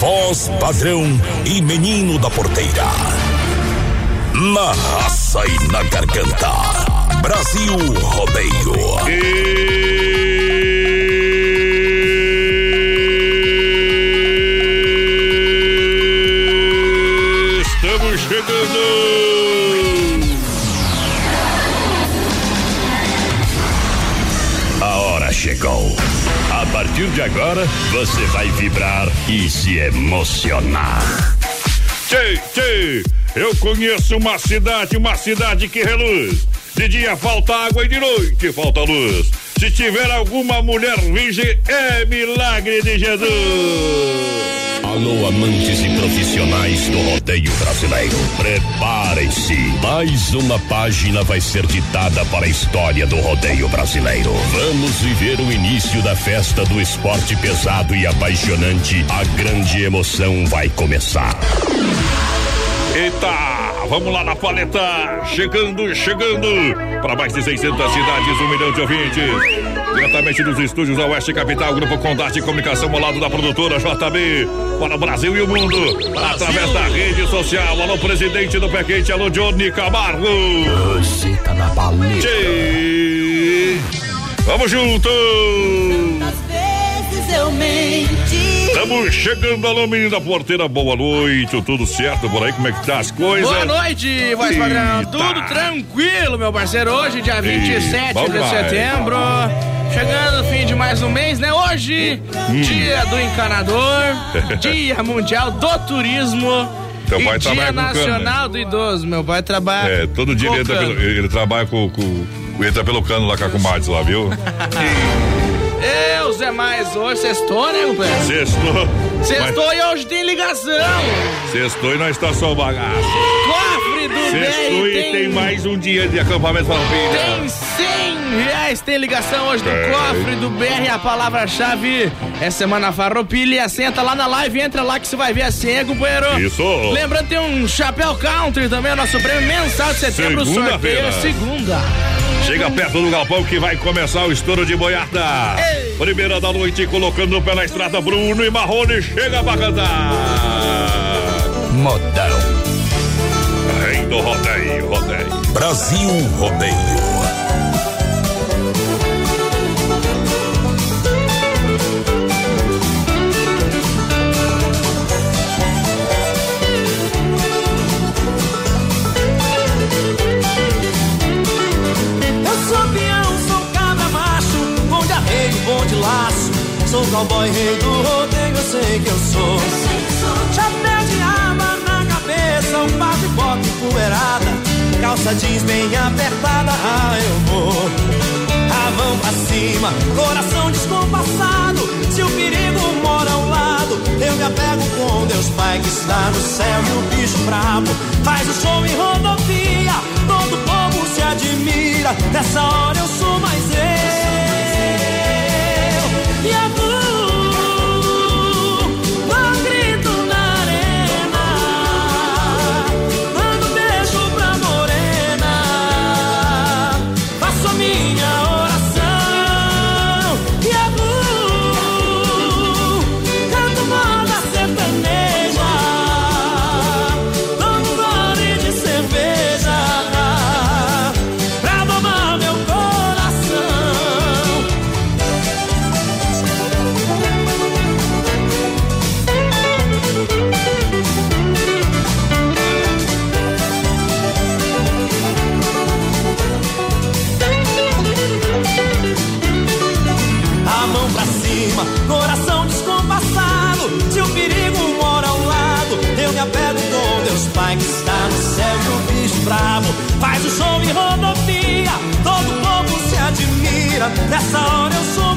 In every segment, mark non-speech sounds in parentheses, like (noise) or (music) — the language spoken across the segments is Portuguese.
Voz padrão e menino da porteira. Na raça e na garganta. Brasil Rodeio. Estamos partir de agora, você vai vibrar e se emocionar. Tchê, tchê, eu conheço uma cidade, uma cidade que reluz. De dia falta água e de noite falta luz. Se tiver alguma mulher virgem, é milagre de Jesus. Alô, amantes e profissionais do rodeio brasileiro. Preparem-se. Mais uma página vai ser ditada para a história do rodeio brasileiro. Vamos viver o início da festa do esporte pesado e apaixonante. A grande emoção vai começar. Eita, vamos lá na paleta. Chegando, chegando. Para mais de 600 cidades, um milhão de ouvintes. Diretamente dos estúdios da Oeste Capital, Grupo Condarte Comunicação ao lado da produtora JB. Para o Brasil e o mundo. Através da rede social. Alô, presidente do Pé Quente. Alô, Johnny Camargo. Você tá na paleta. Tchê. Vamos junto. Às vezes eu menti. Estamos chegando, alô, menino da porteira. Boa noite, tudo certo por aí? Como é que tá as coisas? Boa noite, voz padrão. Eita. Tudo tranquilo, meu parceiro. Hoje, dia 27 bom de vai. setembro. Chegando o fim de mais um mês, né? Hoje, Hum. dia do encanador, (laughs) dia mundial do turismo. Teu e pai dia trabalha com cano, nacional do idoso. Meu pai trabalha. É, todo dia ele, entra cano. pelo, ele trabalha com, com. Entra pelo cano lá com a comadre lá, viu? (laughs) Eu, Zé Mais, hoje sextou, né, companheiro? Sextou. Sextou e hoje tem ligação. Mas Sextou e nós está só o bagaço. Do Sextou e tem, tem mais um dia de acampamento farroupilha. tem 100 reais. Tem ligação hoje do cofre do BR. A palavra-chave é Semana Farroupilha. Senta lá na live, entra lá que você vai ver a senha, companheiro. Isso. Lembrando, tem um chapéu country também, o nosso prêmio mensal de setembro. O sorteio Segunda-feira. é segunda. Chega perto do galpão que vai começar o estouro de boiada. Primeira da noite, colocando o pé na estrada, Bruno e Marrone chega pra cantar. Modão. Do rodeio, rodeio. Brasil Rodeio. Eu sou peão, sou cabra macho, bom de arreio, bom de laço. Sou cowboy, rei do rodeio, eu sei que eu sou. Chapéu de aba na cabeça, um papo bota empoeirada. Calça jeans bem apertada, ah, eu vou. A mão pra cima, coração descompassado. Se o perigo mora ao lado, eu me apego com Deus Pai que está no céu e o bicho brabo faz o show em rodovia. Todo povo se admira. Nessa hora eu sou mais eu. E a Nessa hora eu sou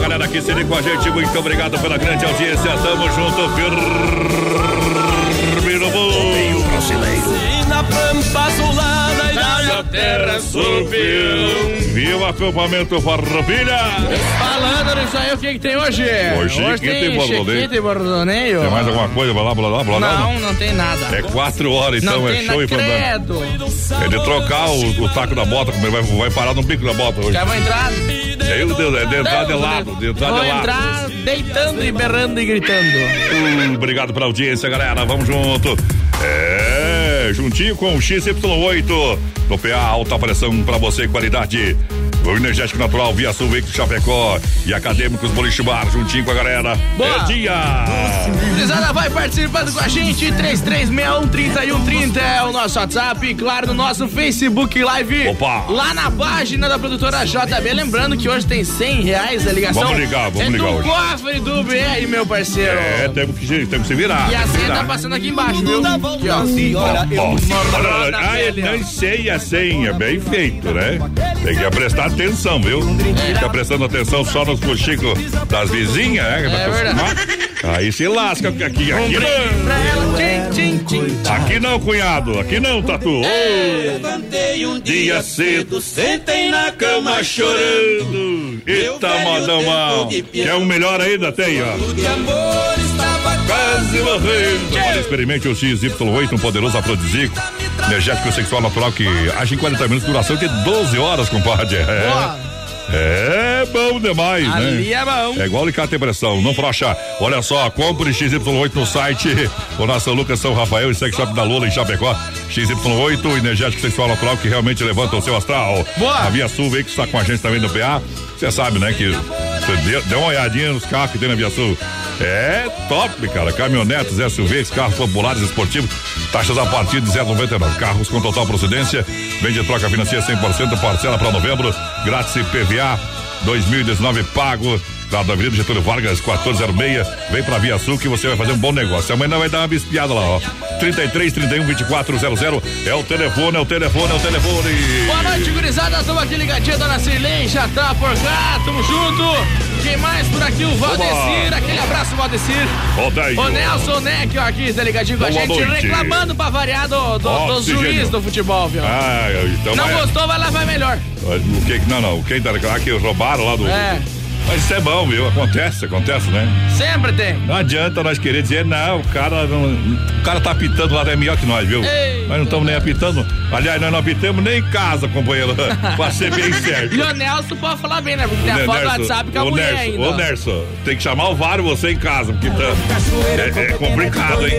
galera que se liga com a gente. Muito obrigado pela grande audiência. Tamo junto, firme no mundo. Brasileiro. E na pampa azulada e terra subiu. Viu acampamento Farroupilha? Falando nisso aí, o que, que tem hoje? Hoje, Chiquita e tem Bordoneio. Chiquita e Bordoneio. Tem mais alguma coisa? Blá, blá, blá, blá, Não, não tem nada. É quatro horas, então não é tem show e fandango. credo. É de trocar o, o taco da bota, como ele vai, vai parar no bico da bota hoje. Já vou entrar. Meu Deus, é de entrar de lado, de entrar Vou de lado. entrar deitando e berrando e gritando. Hum, obrigado pela audiência, galera. Vamos junto. É, juntinho com o XY8 no PA alta pressão pra você qualidade. O energético natural via sul veículo Chapecó e acadêmicos Boliche Bar juntinho com a galera. Boa. É dia. Gurizada, vai participando com a gente. 3361-3130 é o nosso WhatsApp. E claro, no nosso Facebook Live. Opa. Lá na página da produtora JB. Lembrando que hoje tem 100 reais a ligação. Vamos ligar, vamos é ligar hoje. cofre do BR, meu parceiro. É, temos que, se- temos que se virar. E a senha tá passando aqui embaixo, viu? Aqui, ó. Ó, olha, ah, ó. não sei a senha, bem feito, né? Tem que prestar atenção, viu? Fica prestando atenção só nos cochicos das vizinhas, né? É. Aí se lasca, aqui, aqui, aqui não. Aqui não, cunhado, aqui não, Tatu. Ô, Levantei um dia cedo, sentei na cama chorando. Eita, modão mal. Quer um melhor ainda? Tem, ó. Quase morrendo. Olha, experimente o XY8, um poderoso afrodisíaco, energético sexual natural que age em 40 minutos, duração de 12 horas, compadre. É, Boa. (laughs) é bom demais, Ali né? é bom. É igual alicate pressão, não frouxa. Olha só, compre XY8 no site. O nosso Lucas São Rafael e Sex Shop da Lula em Chapecó. XY8, energético sexual natural que realmente levanta o seu astral. Boa. A Via Sul veio que está com a gente também no PA. Você sabe, né, que você dê, dê uma olhadinha nos carros que tem na Via Sul. É top, cara. Caminhonetes, SUVs, carros populares esportivos. Taxas a partir de 0,99. Carros com total procedência. Vende troca financeira 100%, parcela para novembro. Grátis PVA 2019 pago. Lá da Avenida Getúlio Vargas, 1406. Vem pra Via Sul que você vai fazer um bom negócio. Amanhã vai dar uma bispiada lá, ó. 33 31 2400. É o telefone, é o telefone, é o telefone. Boa noite, gurizada. Estamos aqui ligadinha, dona Cirlei, já tá por cá, tamo junto. Quem mais por aqui? O Valdecir. Aquele abraço, Valdecir. Volta aí. O Nelson Neck, ó, aqui, tá ligadinho com a Boa gente, noite. reclamando pra variar do, do, do juiz do futebol, viu? Ah, então Não vai- gostou, vai lá, vai melhor. O que, não, não, quem tá lá que roubaram lá do. É. Mas isso é bom, viu? Acontece, acontece, né? Sempre tem. Não adianta nós querer dizer, não, o cara não, o cara tá apitando lá, é melhor que nós, viu? Ei. nós não estamos nem apitando. Aliás, nós não apitamos nem em casa, companheiro. (laughs) pra ser bem certo. E o Nelson pode falar bem, né? Porque tem a Né, foto do? WhatsApp com a Ô, mulher Nerson, ainda. Ô, ó. Nerson, tem que chamar o VAR você em casa, porque tá, é, é complicado, hein?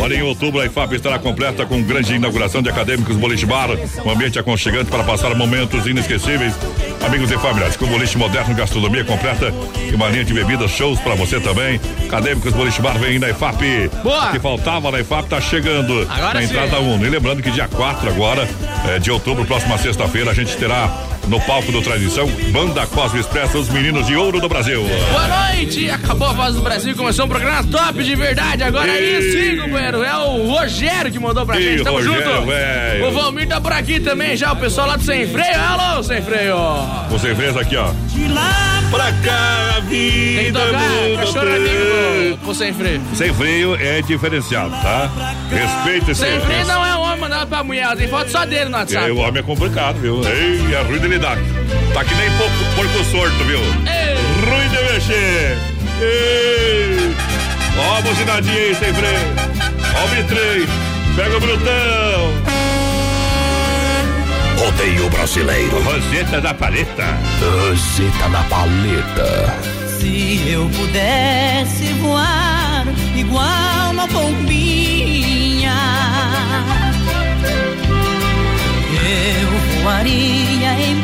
Olha, em outubro a IFAP estará completa com grande inauguração de acadêmicos boliche bar, um ambiente aconchegante para passar momentos inesquecíveis. Amigos e familiares, com boliche moderno, gastronomia completa e uma linha de bebidas, shows para você também. Acadêmicos Boliche Bar vem na IFAP. Boa. O que faltava na IFAP tá chegando Agora na sim. entrada 1. E lembrando que dia 4 agora, eh, de outubro, próxima sexta-feira, a gente terá no palco do Tradição, Banda Cosme Expressa, os meninos de ouro do Brasil. Boa noite! Acabou a voz do Brasil, começou um programa top de verdade. Agora aí Ih. sim, companheiro. É o Rogério que mandou pra Ih, gente. Tamo Rogério, junto. velho. O Valmir tá por aqui também já. O pessoal lá do Sem Freio. Alô, Sem Freio. Você fez aqui, ó. de lá Pra cá, a Tem que vida tocar muda cachorro tanto. amigo pro Sem Freio. Sem freio é diferenciado, tá? Respeita esse Sem Freio não é homem mandado pra mulher. Tem foto só dele no WhatsApp. É, o homem é complicado, viu? Ei, é ruim de lidar. Tá que nem porco, porco sorto, viu? Ei. Ruim de mexer. Ei. Ó a buzinadinha aí, sem freio. Ó o. Pega o brutão. Rodeio brasileiro. Roseta da paleta. Roseta na paleta. Se eu pudesse voar igual uma pombinha, eu voaria em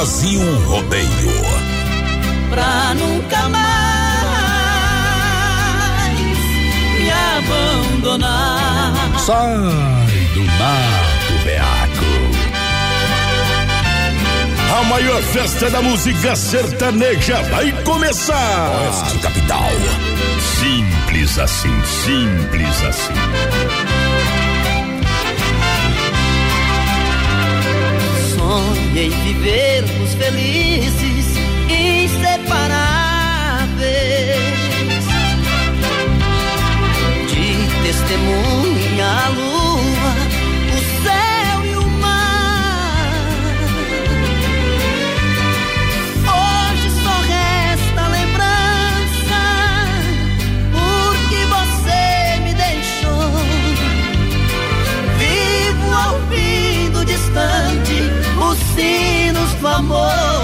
Brasil Rodeio. pra nunca mais me abandonar. Sai do mato, beaco. A maior festa da música sertaneja vai começar. Oeste Capital. Simples assim, simples assim. Sonhei vivermos felizes, os sinos do amor.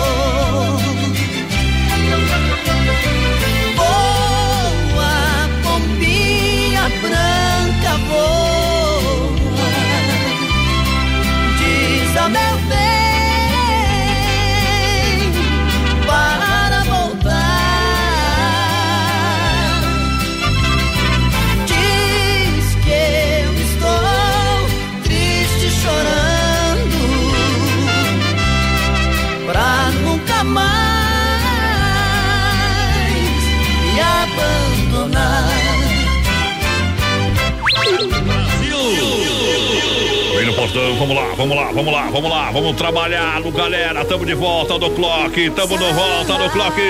Vamos lá, vamos lá, vamos lá, vamos lá, vamos trabalhar, galera. Tamo de volta do clock, tamo de volta do clock.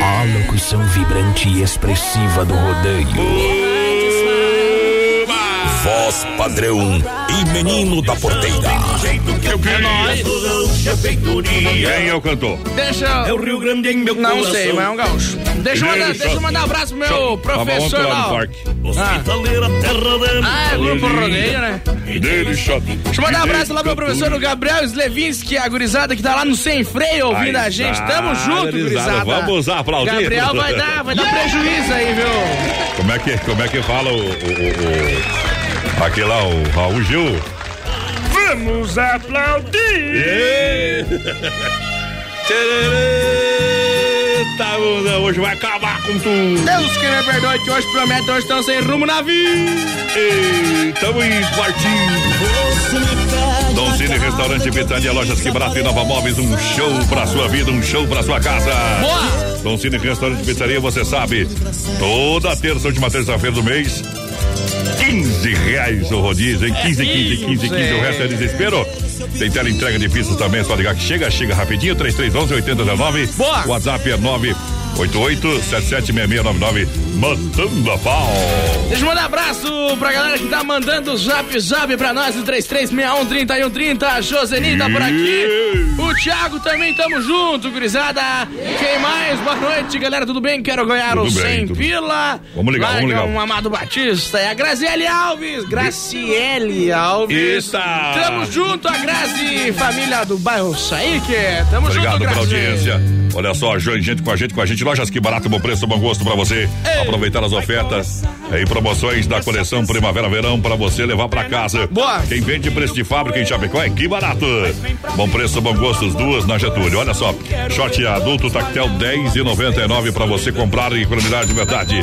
A locução vibrante e expressiva do rodeio. Voz padrão e menino da porteira. É nóis. Quem é o cantor? Deixa. É o Rio Grande em meu Não sei, mas é um gaúcho. Deixa eu mandar, Deixa. eu mandar um abraço pro meu professor lá ó. parque. Ah. Ah, é grupo rodeio, né? Dele shot. Deixa eu mandar um abraço lá pro meu professor o Gabriel Slevinski, a gurizada que tá lá no Sem Freio ouvindo a gente. Tamo junto, gurizada. Vamos aplaudir. Gabriel vai dar, vai dar (laughs) prejuízo aí, viu? Como é que, como é que fala o, o, o, o- aquele lá, o Raul Gil? Vamos aplaudir! (laughs) Eita, bunda, hoje vai acabar com tudo. Deus que me perdoe que hoje promete, hoje estão sem rumo na vida. Ei, tamo indo, partindo. Dom Cine Restaurante Pitania, Lojas Que Barato e Nova Móveis, um show pra sua vida, um show pra sua casa. Boa! Dom Cine Restaurante Pizzaria, você sabe, toda terça, última terça-feira do mês, 15 reais o rodízio, hein? 15, 15, 15, 15, o resto é desespero. Tem tela entrega de pizzas também, é só ligar que chega, chega rapidinho, 3311 8019. Boa! WhatsApp é 988 776699, mandando a pau. Deixa eu mandar abraço pra galera que tá mandando o zap zap pra nós, o 3361-3130. A Joseni tá por aqui. O Thiago também, tamo junto, gurizada. Quem mais? Boa noite, galera, tudo bem? Quero ganhar Tudo o bem, 100 tudo- pila. Vamos ligar, vamos Larga ligar. um Amado Batista e a Graziele Alves. Graciele Alves. Eita! Tamo junto, a Grazi, família do bairro Saíque. Tamo Obrigado junto, pela Grazi. audiência. Olha só, gente com a gente, com a gente. Lojas que barato, bom preço, bom gosto pra você. Aproveitar as ofertas e promoções da coleção Primavera-Verão pra você levar pra casa. Boa. Quem vende preço de fábrica em Chapecó é que barato. Bom preço, bom gosto. Duas na Getúlio. Olha só, short adulto tactel 10 e 99 para você comprar e economizar de verdade.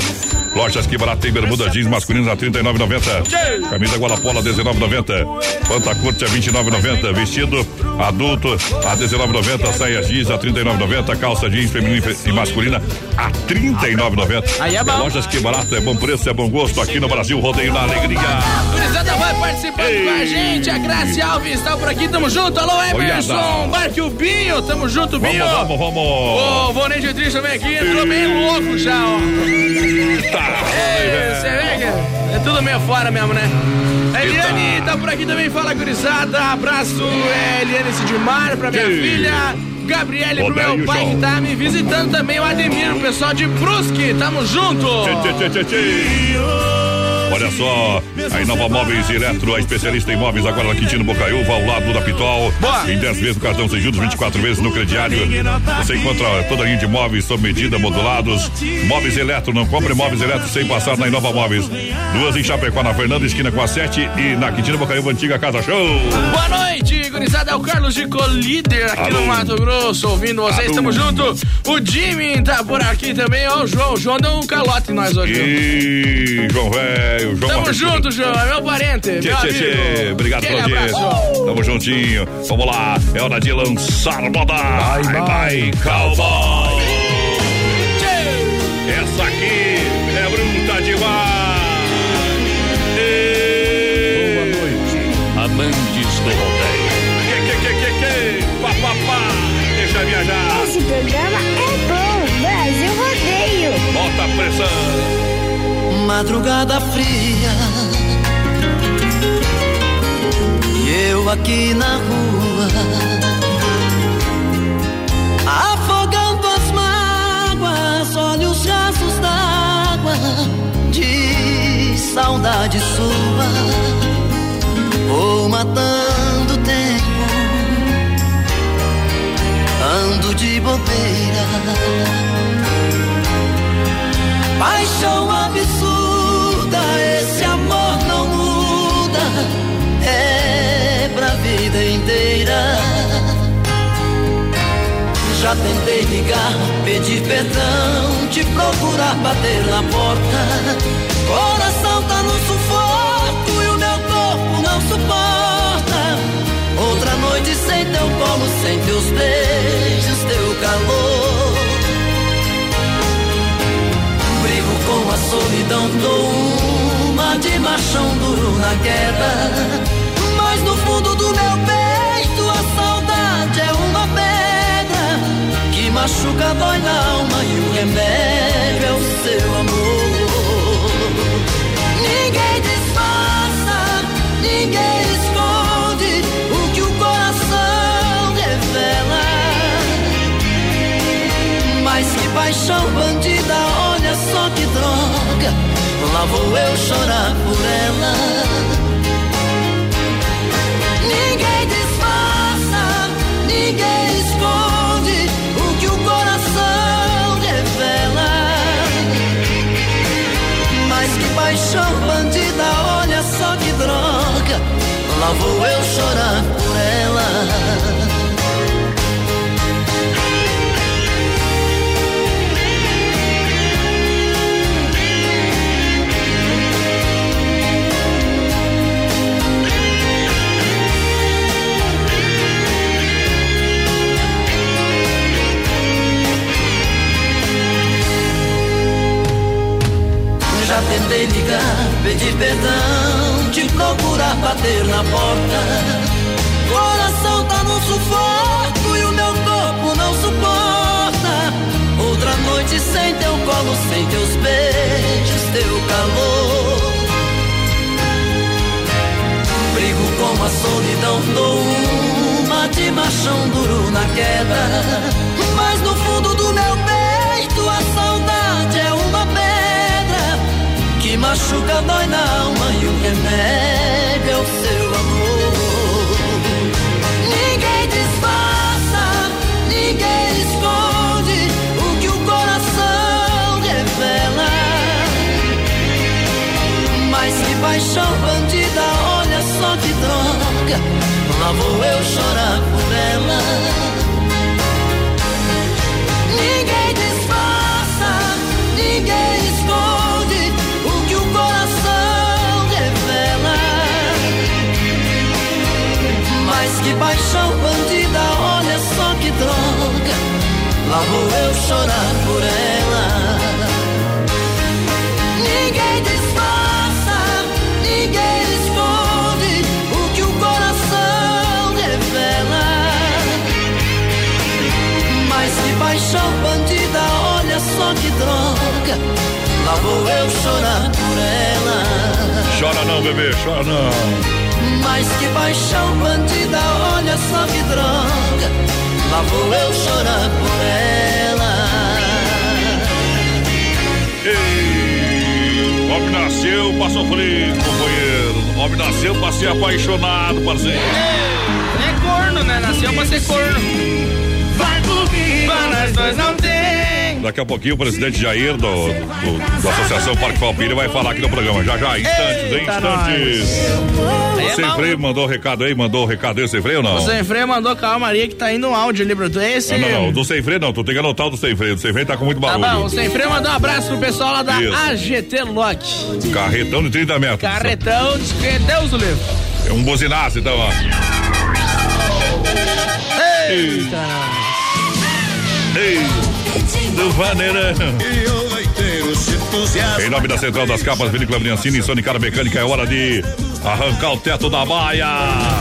Lojas que barato tem bermuda jeans masculinas a 39,90. Camisa Guarapola 19,90. Pantacurte a 29,90. Vestido adulto a 19,90. Saia jeans a 39,90. Calça jeans feminina e masculina a 39,90. Aí é bom. Lojas que barato é bom preço, é bom gosto aqui no Brasil. Rodeio na alegria. Gurizada vai participando Ei. com a gente. A Grazi Alves tá por aqui, tamo junto. Alô, Emerson. Barque o Binho, tamo junto, Binho. Vamos, vamos, vamos. O Vonei de Triste também aqui, entrou bem louco já, ó. Tá. Ei, Você vê que é tudo meio fora mesmo, né? Eliane tá por aqui também, fala gurizada. Abraço, é, Eliane Sidmar, pra minha Ei. filha. Gabriele pro meu pai que tá me visitando também, o Ademir, o pessoal de Brusque, tamo junto. Tchê, tchê, tchê, tchê. Olha só, a Inova Móveis Eletro, a especialista em móveis agora na Quintino Bocaiúva, ao lado da Pitol. Boa. Em 10 vezes no cartão sem juros, 24 vezes no crediário. Você encontra toda a linha de móveis sob medida, modulados. Móveis Eletro, não compre móveis Eletro sem passar na Inova Móveis. Duas em Chapecó, na Fernanda, esquina com a 7 e na Quintino Bocaiúva, antiga Casa Show. Boa noite, gurizada. É o Carlos de Colíder aqui Alô. no Mato Grosso, ouvindo vocês. Alô. Tamo junto. O Jimmy tá por aqui também. Ó, o João. O João deu um calote em nós hoje. E João Velho, João Tamo Marcos. junto, João. É meu parente. Tchê, meu tchê, tchê. Obrigado pela audiência. Tamo juntinho. Vamos lá. É hora de lançar moda. Bye, bye, cowboy. Tchê. Essa aqui é bruta demais. Boa noite. Amantes do rodeio. Que, que, que, que, que? Pá, pá, pá. Deixa viajar. Esse programa é bom, Brasil Rodeio. Bota a pressão. Madrugada fria. E eu aqui na rua Afogando as mágoas Olhos rasos d'água De saudade sua. Vou matando o tempo Ando de bobeira. Paixão absurda, Tentei ligar, pedir perdão, te procurar, bater na porta. Coração tá no sufoco e o meu corpo não suporta. Outra noite sem teu colo, sem teus beijos, teu calor. Brigo com a solidão, dou uma de machão duro na queda. Machuca, dói na alma e o remédio é o seu amor. Ninguém disfarça, ninguém esconde o que o coração revela. Mas que paixão bandida, olha só que droga. Lá vou eu chorar por ela. Lá vou eu chorar por ela. Já tentei ligar, pedir perdão, procurar, bater na porta. Coração tá no sufoco e o meu corpo não suporta. Outra noite sem teu colo, sem teus beijos, teu calor. Brigo com a solidão, dou uma de machão duro na queda. Mas no fundo do machuca, dói na alma e o remédio é o seu amor. Ninguém disfarça, ninguém esconde o que o coração revela. Mas que paixão bandida, olha só que droga. Lá vou eu chorar que paixão bandida, olha só que droga. Lá vou eu chorar por ela. Ninguém disfarça, ninguém esconde o que o coração revela. Mas que paixão bandida, olha só que droga. Lá vou eu chorar por ela. Chora não, bebê, chora não. Mas que paixão bandida, olha só que droga. Lá vou eu chorar por ela. Ei, homem nasceu pra sofrer, companheiro. Homem nasceu pra ser apaixonado, parceiro. É corno, né? Nasceu pra ser corno. Vai comigo. Pra nós dois não tem. Daqui a pouquinho o presidente Jair do, do- da Associação Parque Palpira vai falar aqui no programa. Já, já, instantes, Eita, instantes. Aí O é Sem freio mandou o recado aí, mandou o recado aí, sem freio ou não? O Sem Freio mandou calmaria que tá indo um áudio ali, Bruto. Esse. Não, não, não, do sem freio não, tu tem que anotar o do sem freio. O sem freio tá com muito Tá barulho. bom, o Sem Freio mandou um abraço pro pessoal lá da Isso. AGT Lock. Carretão de 30 metros. Carretão, que Deus o livre. É um buzinaço, então, ó. Eita. Ei, do Vaneirão. Em nome da Central das Capas, Vinícola Briancini e Sonicara Mecânica, é hora de arrancar o teto da baia.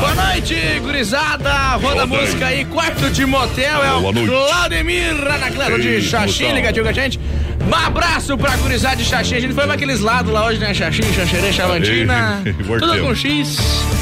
Boa noite, gurizada. Roda a música aí, quarto de motel. É Boa o noite. Claudemir Anacleto de Ei, Xaxim, ligadinho com a gente. Um abraço pra gurizada de Xaxim. A gente foi pra aqueles lados lá hoje, né? Xaxim, Xaxerê, Chavantina. Ei, (laughs) Tudo com X.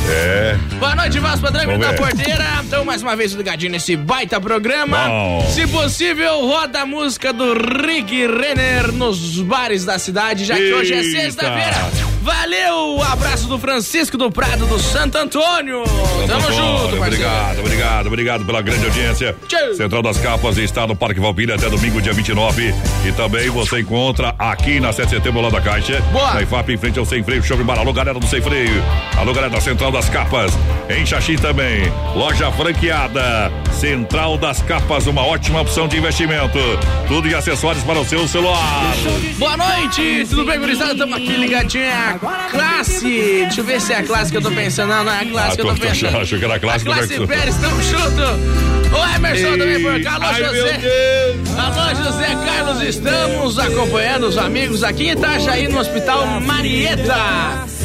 É. Boa noite, Vasco Padrão, da. Porteira. Então, mais uma vez, ligadinho nesse baita programa. Bom. Se possível, roda a música do Rick Renner nos bares da cidade, já que hoje é sexta-feira. Valeu! Abraço do Francisco do Prado do Santo Antônio. Tamo Antônio, junto, parceiro. Obrigado, obrigado, obrigado pela grande audiência. Tchau. Central das Capas está no Parque Valpilha até domingo, dia 29. E também você encontra aqui na 7 de setembro, lá da Caixa. Boa. Na IFAP, em frente ao Sem Freio Shopping Bar. Alô, galera do Sem Freio. Alô, galera da Central das Capas. Em Xaxim também. Loja franqueada. Central das Capas, uma ótima opção de investimento. Tudo em acessórios para o seu celular. Boa noite, tudo bem, gurizada? Tamo aqui ligadinho, é a classe. Deixa eu ver se é a classe que eu tô pensando. Não, não é a classe Ah, que eu tô pensando. achou que era a classe, A classe que- Pérez, tamo junto. O Emerson também por cá. Alô, Ai, José. Alô, José Carlos, estamos acompanhando os amigos aqui em Itajaí, no Hospital Marieta.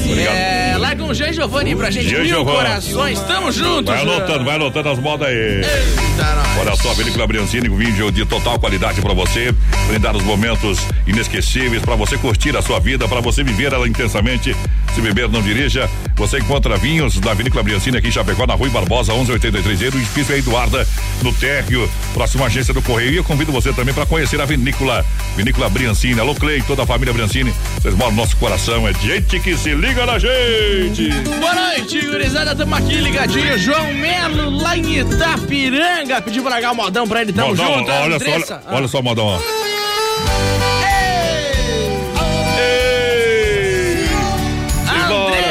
É, larga um Jean Giovanni pra gente, Jean mil Giovanni. corações, tamo juntos. Vai anotando, vai anotando as modas aí. Eita. Olha só, Vinícola Briancini, um vídeo de total qualidade pra você, brindar os momentos inesquecíveis pra você curtir a sua vida, pra você viver ela intensamente. Se beber, não dirija. Você encontra vinhos da Vinícola Briancini aqui em Chapecó, na Rua Barbosa, 1183 e do edifício Eduarda, no térreo, próxima agência do Correio. E eu convido você também pra conhecer a Vinícola, Vinícola Briancini. Alô, Clay, toda a família Briancini. Vocês moram no nosso coração, é gente que se liga na gente. Boa noite, gurizada, tamo aqui ligadinho. João Melo, lá em Itapiranga, pediu pra largar o modão pra ele, tamo Modão, junto. olha só, olha, olha só, modão, ó.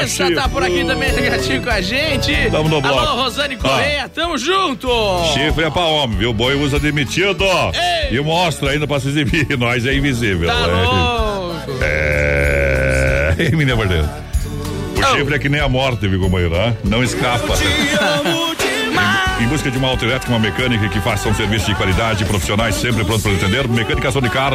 A Simbora, Andressa tá por aqui também ligadinho com a gente. Tamo no bloco. Alô, Rosane Correia, tamo junto. Chifre é pra homem, viu? Boi usa demitido. Ei. E mostra ainda pra se exibir. (laughs) Nós é invisível. Tá é. louco. É. (laughs) Ei, menina Bordeiro. O Oh. chifre é que nem a morte, viu, companheiro? né? Não escapa. (laughs) Em busca de uma autoelétrica, uma mecânica que faça um serviço de qualidade, profissionais sempre prontos para atender. Mecânica Sonicar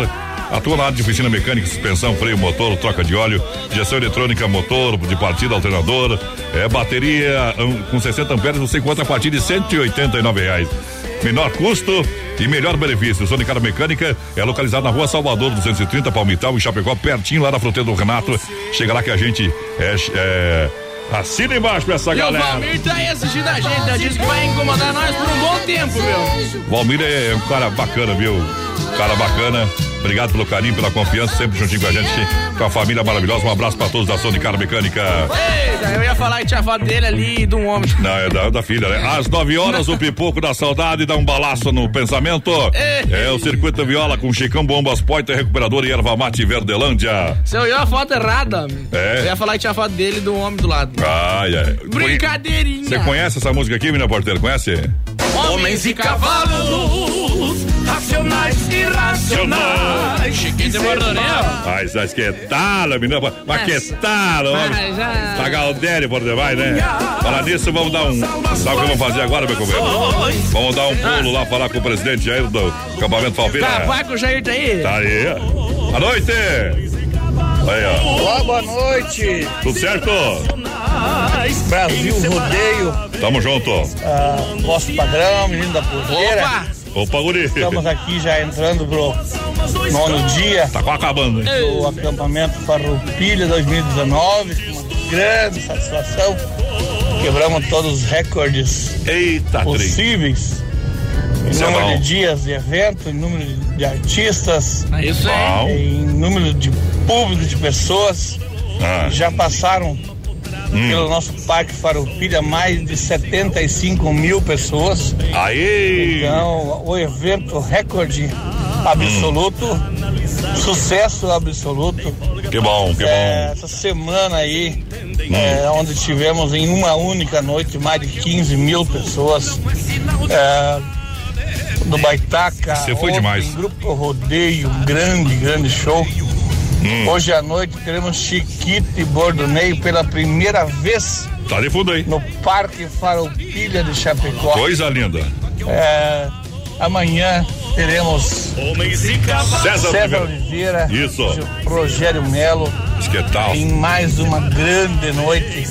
atua na área de oficina mecânica, suspensão, freio, motor, troca de óleo, injeção eletrônica, motor de partida, alternador, é, bateria hum, com 60 amperes, você encontra a partir de 189 reais. Menor custo e melhor benefício. Sonicar Mecânica é localizada na rua Salvador 230, Palmital, em Chapecó, pertinho lá na fronteira do Renato. Chega lá que a gente é, é, assina embaixo pra essa E o galera. Valmir tá aí assistindo a gente, né? Diz que vai incomodar nós por um bom tempo, viu? Valmir é um cara bacana, viu? Cara bacana. Obrigado pelo carinho, pela confiança, sempre juntinho com a gente, com a família maravilhosa. Um abraço pra todos da Sonicar Mecânica. Eita, eu ia falar que tinha foto dele ali de um homem. Não, é da, da filha, né? Às nove horas, o pipoco da saudade dá um balaço no pensamento. É o Circuito Viola com Chicão Bombas, Poiter Recuperador e Erva Mate Verdelândia. Você olhou a foto errada. É? Eu ia falar que tinha foto dele de um homem do lado. Ai, ai. Brincadeirinha. Você conhece essa música aqui, menina porteira? Conhece? Homens e cavalos, racionais e irracionais. Chiquinho de bordoneio. Mas, mas que tal, menina? Mas que tal, homem? Já- Tá Galdério por demais, né? Falar nisso, vamos dar um. Sabe o que vamos fazer agora, meu companheiro? Vamos dar um pulo lá, falar com o presidente Jair do acampamento Falpira. Capaz que o Jair tá aí. Tá aí. Boa noite. Aí, ó. Olá, boa noite. Tudo certo? Brasil Rodeio, Tamo junto. ah, nosso padrão, menino da porteira. Opa! Opa, guri. Estamos aqui já entrando pro nono dia Tá quase acabando, hein? do acampamento Farroupilha 2019. com Uma grande satisfação. Quebramos todos os recordes Eita, possíveis. Em Isso é número bom. de dias de evento, em número de artistas, É isso. Bom. em número de público de pessoas. Ah, Já passaram Hum. pelo nosso Parque Farroupilha mais de 75 mil pessoas. aí. Então, o evento recorde absoluto, sucesso absoluto. Que bom, que É, bom. essa semana aí, é, onde tivemos em uma única noite mais de 15 mil pessoas. É, do Baitaca. Você foi ontem, demais. Grupo Rodeio, grande, grande show. Hum. Hoje à noite teremos Chiquito e Bordoneio pela primeira vez Tá de fundo aí. no Parque Farroupilha de Chapecó. Coisa linda. É, amanhã teremos César, César Oliveira. Oliveira, Isso. Rogério Melo Que tal? em mais uma grande noite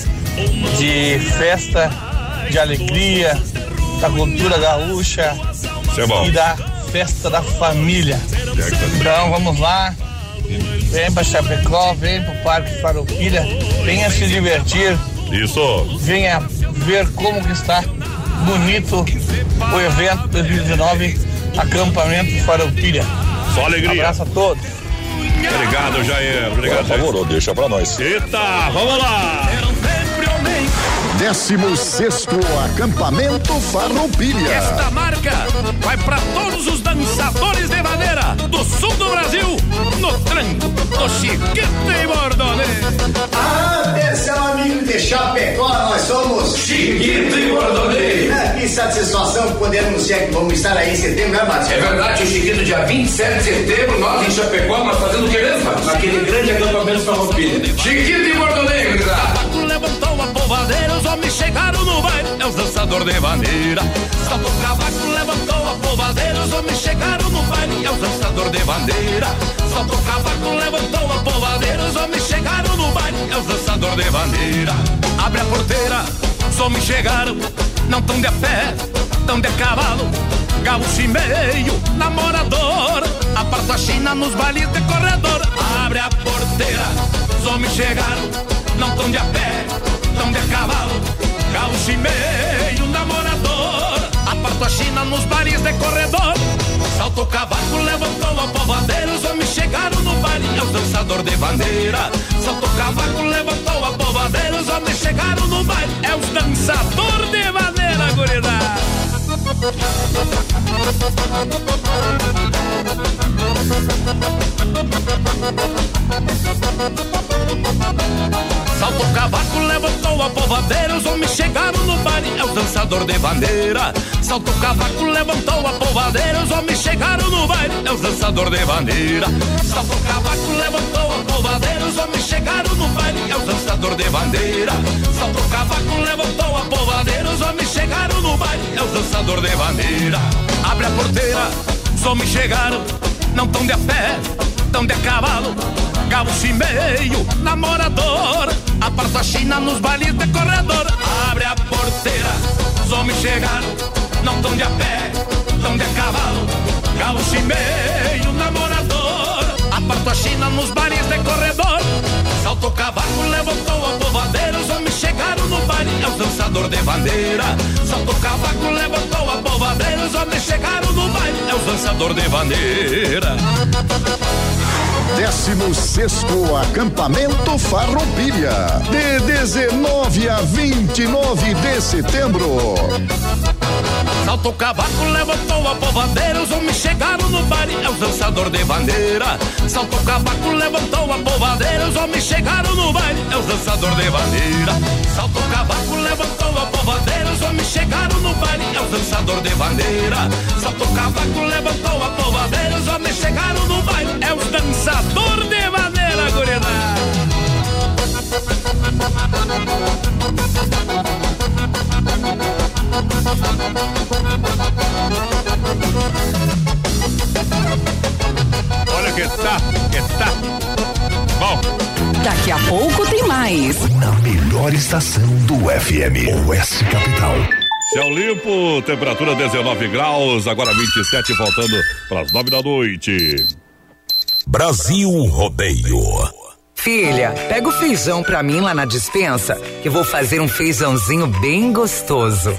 de festa, de alegria, da cultura gaúcha Isso é bom. e da festa da família. Então vamos lá, vem para Chapecó, vem para o Parque Farroupilha, venha se divertir, Isso. venha ver como que está bonito o evento 2019 Acampamento Farroupilha. Só alegria. Abraço a todos. Obrigado, Jair. Obrigado, Jair. deixa pra nós. Eita, vamos lá. 16 acampamento Farroupilha. Esta marca vai para todos os dançadores de madeira do sul do Brasil, no tranco do Chiquete e Bordone. Atenção, amigo de Chapecó, nós somos Chiquito e Bordone. Ah, Que satisfação poder anunciar que vamos estar aí em setembro, né, Márcio? É verdade, o Chiquito, dia 27 de setembro, nós em Chapecó, mas fazendo o que mesmo? Naquele grande acampamento Farroupilha. Chiquito e Bordoneio, gurizada. Levantou a homens chegaram no baile, é os dançadores de bandeira. Saltou o cavaco, levantou a polvadeira, os homens chegaram no baile, é os dançadores de bandeira. Saltou o cavaco, levantou a polvadeira, os homens chegaram no baile, é os dançadores de bandeira. Abre a porteira, os homens chegaram, não tão de a pé, tão de cavalo. Gaúcho e meio, namorador, aparta a China nos bailes de corredor. Abre a porteira, os homens chegaram, não tão de a pé, tão de cavalo. Gaúcho e meio, namorador, aparta a China nos bares de corredor. Saltou o cavaco, levantou a polvadeira, os homens chegaram no baile, é o dançador de bandeira. Saltou o cavaco, levantou a polvadeira, os homens chegaram no baile, é os dançador de bandeira, gurizada. Saltou o cavaco, levantou a polvadeira, os homens chegaram no baile, é o dançador de bandeira. Saltou o cavaco, levantou a polvadeira, os homens chegaram no baile, é o dançador de bandeira. Saltou o cavaco, levantou a polvadeira, os homens chegaram no baile, é o dançador de bandeira. Saltou o cavaco, levantou a polvadeira, os homens chegaram no baile, é o dançador de bandeira. Abre a porteira, homens chegaram, não tão de a pé, tão de a cavalo. Gaúcho e meio, namorador Aparta a China nos bailes de corredor. Abre a porteira, homens chegaram Não tão de a pé, tão de a cavalo. Gaúcho e meio, namorador Aparta a China nos bailes de corredor Saltou o cavaco, levantou a polvadeira Os homens chegaram no baile, é o dançador de bandeira Saltou o cavaco, levantou a polvadeira Os homens chegaram no baile, é o dançador de bandeira 16 acampamento Farroupilha. De 19 a 29 de setembro saltou o cavaco, levantou a povadeira. Os homens chegaram no baile, é o dançador de bandeira. Saltou o cavaco, levantou a povadeira. Os homens chegaram no baile, é o dançador de bandeira. Saltou o cavaco, levantou a povadeira. Os homens chegaram no baile, é o dançador de bandeira. Saltou o cavaco, levantou a povadeira. Os homens chegaram no baile, é o dançador de bandeira. Olha que tá, que tá. Bom, Daqui a pouco tem mais. Na melhor estação do FM, Oeste Capital. céu limpo, temperatura 19 graus, agora 27, faltando para as 9 da noite. Brasil Rodeio. Filha, pega o feijão pra mim lá na dispensa, que eu vou fazer um feijãozinho bem gostoso.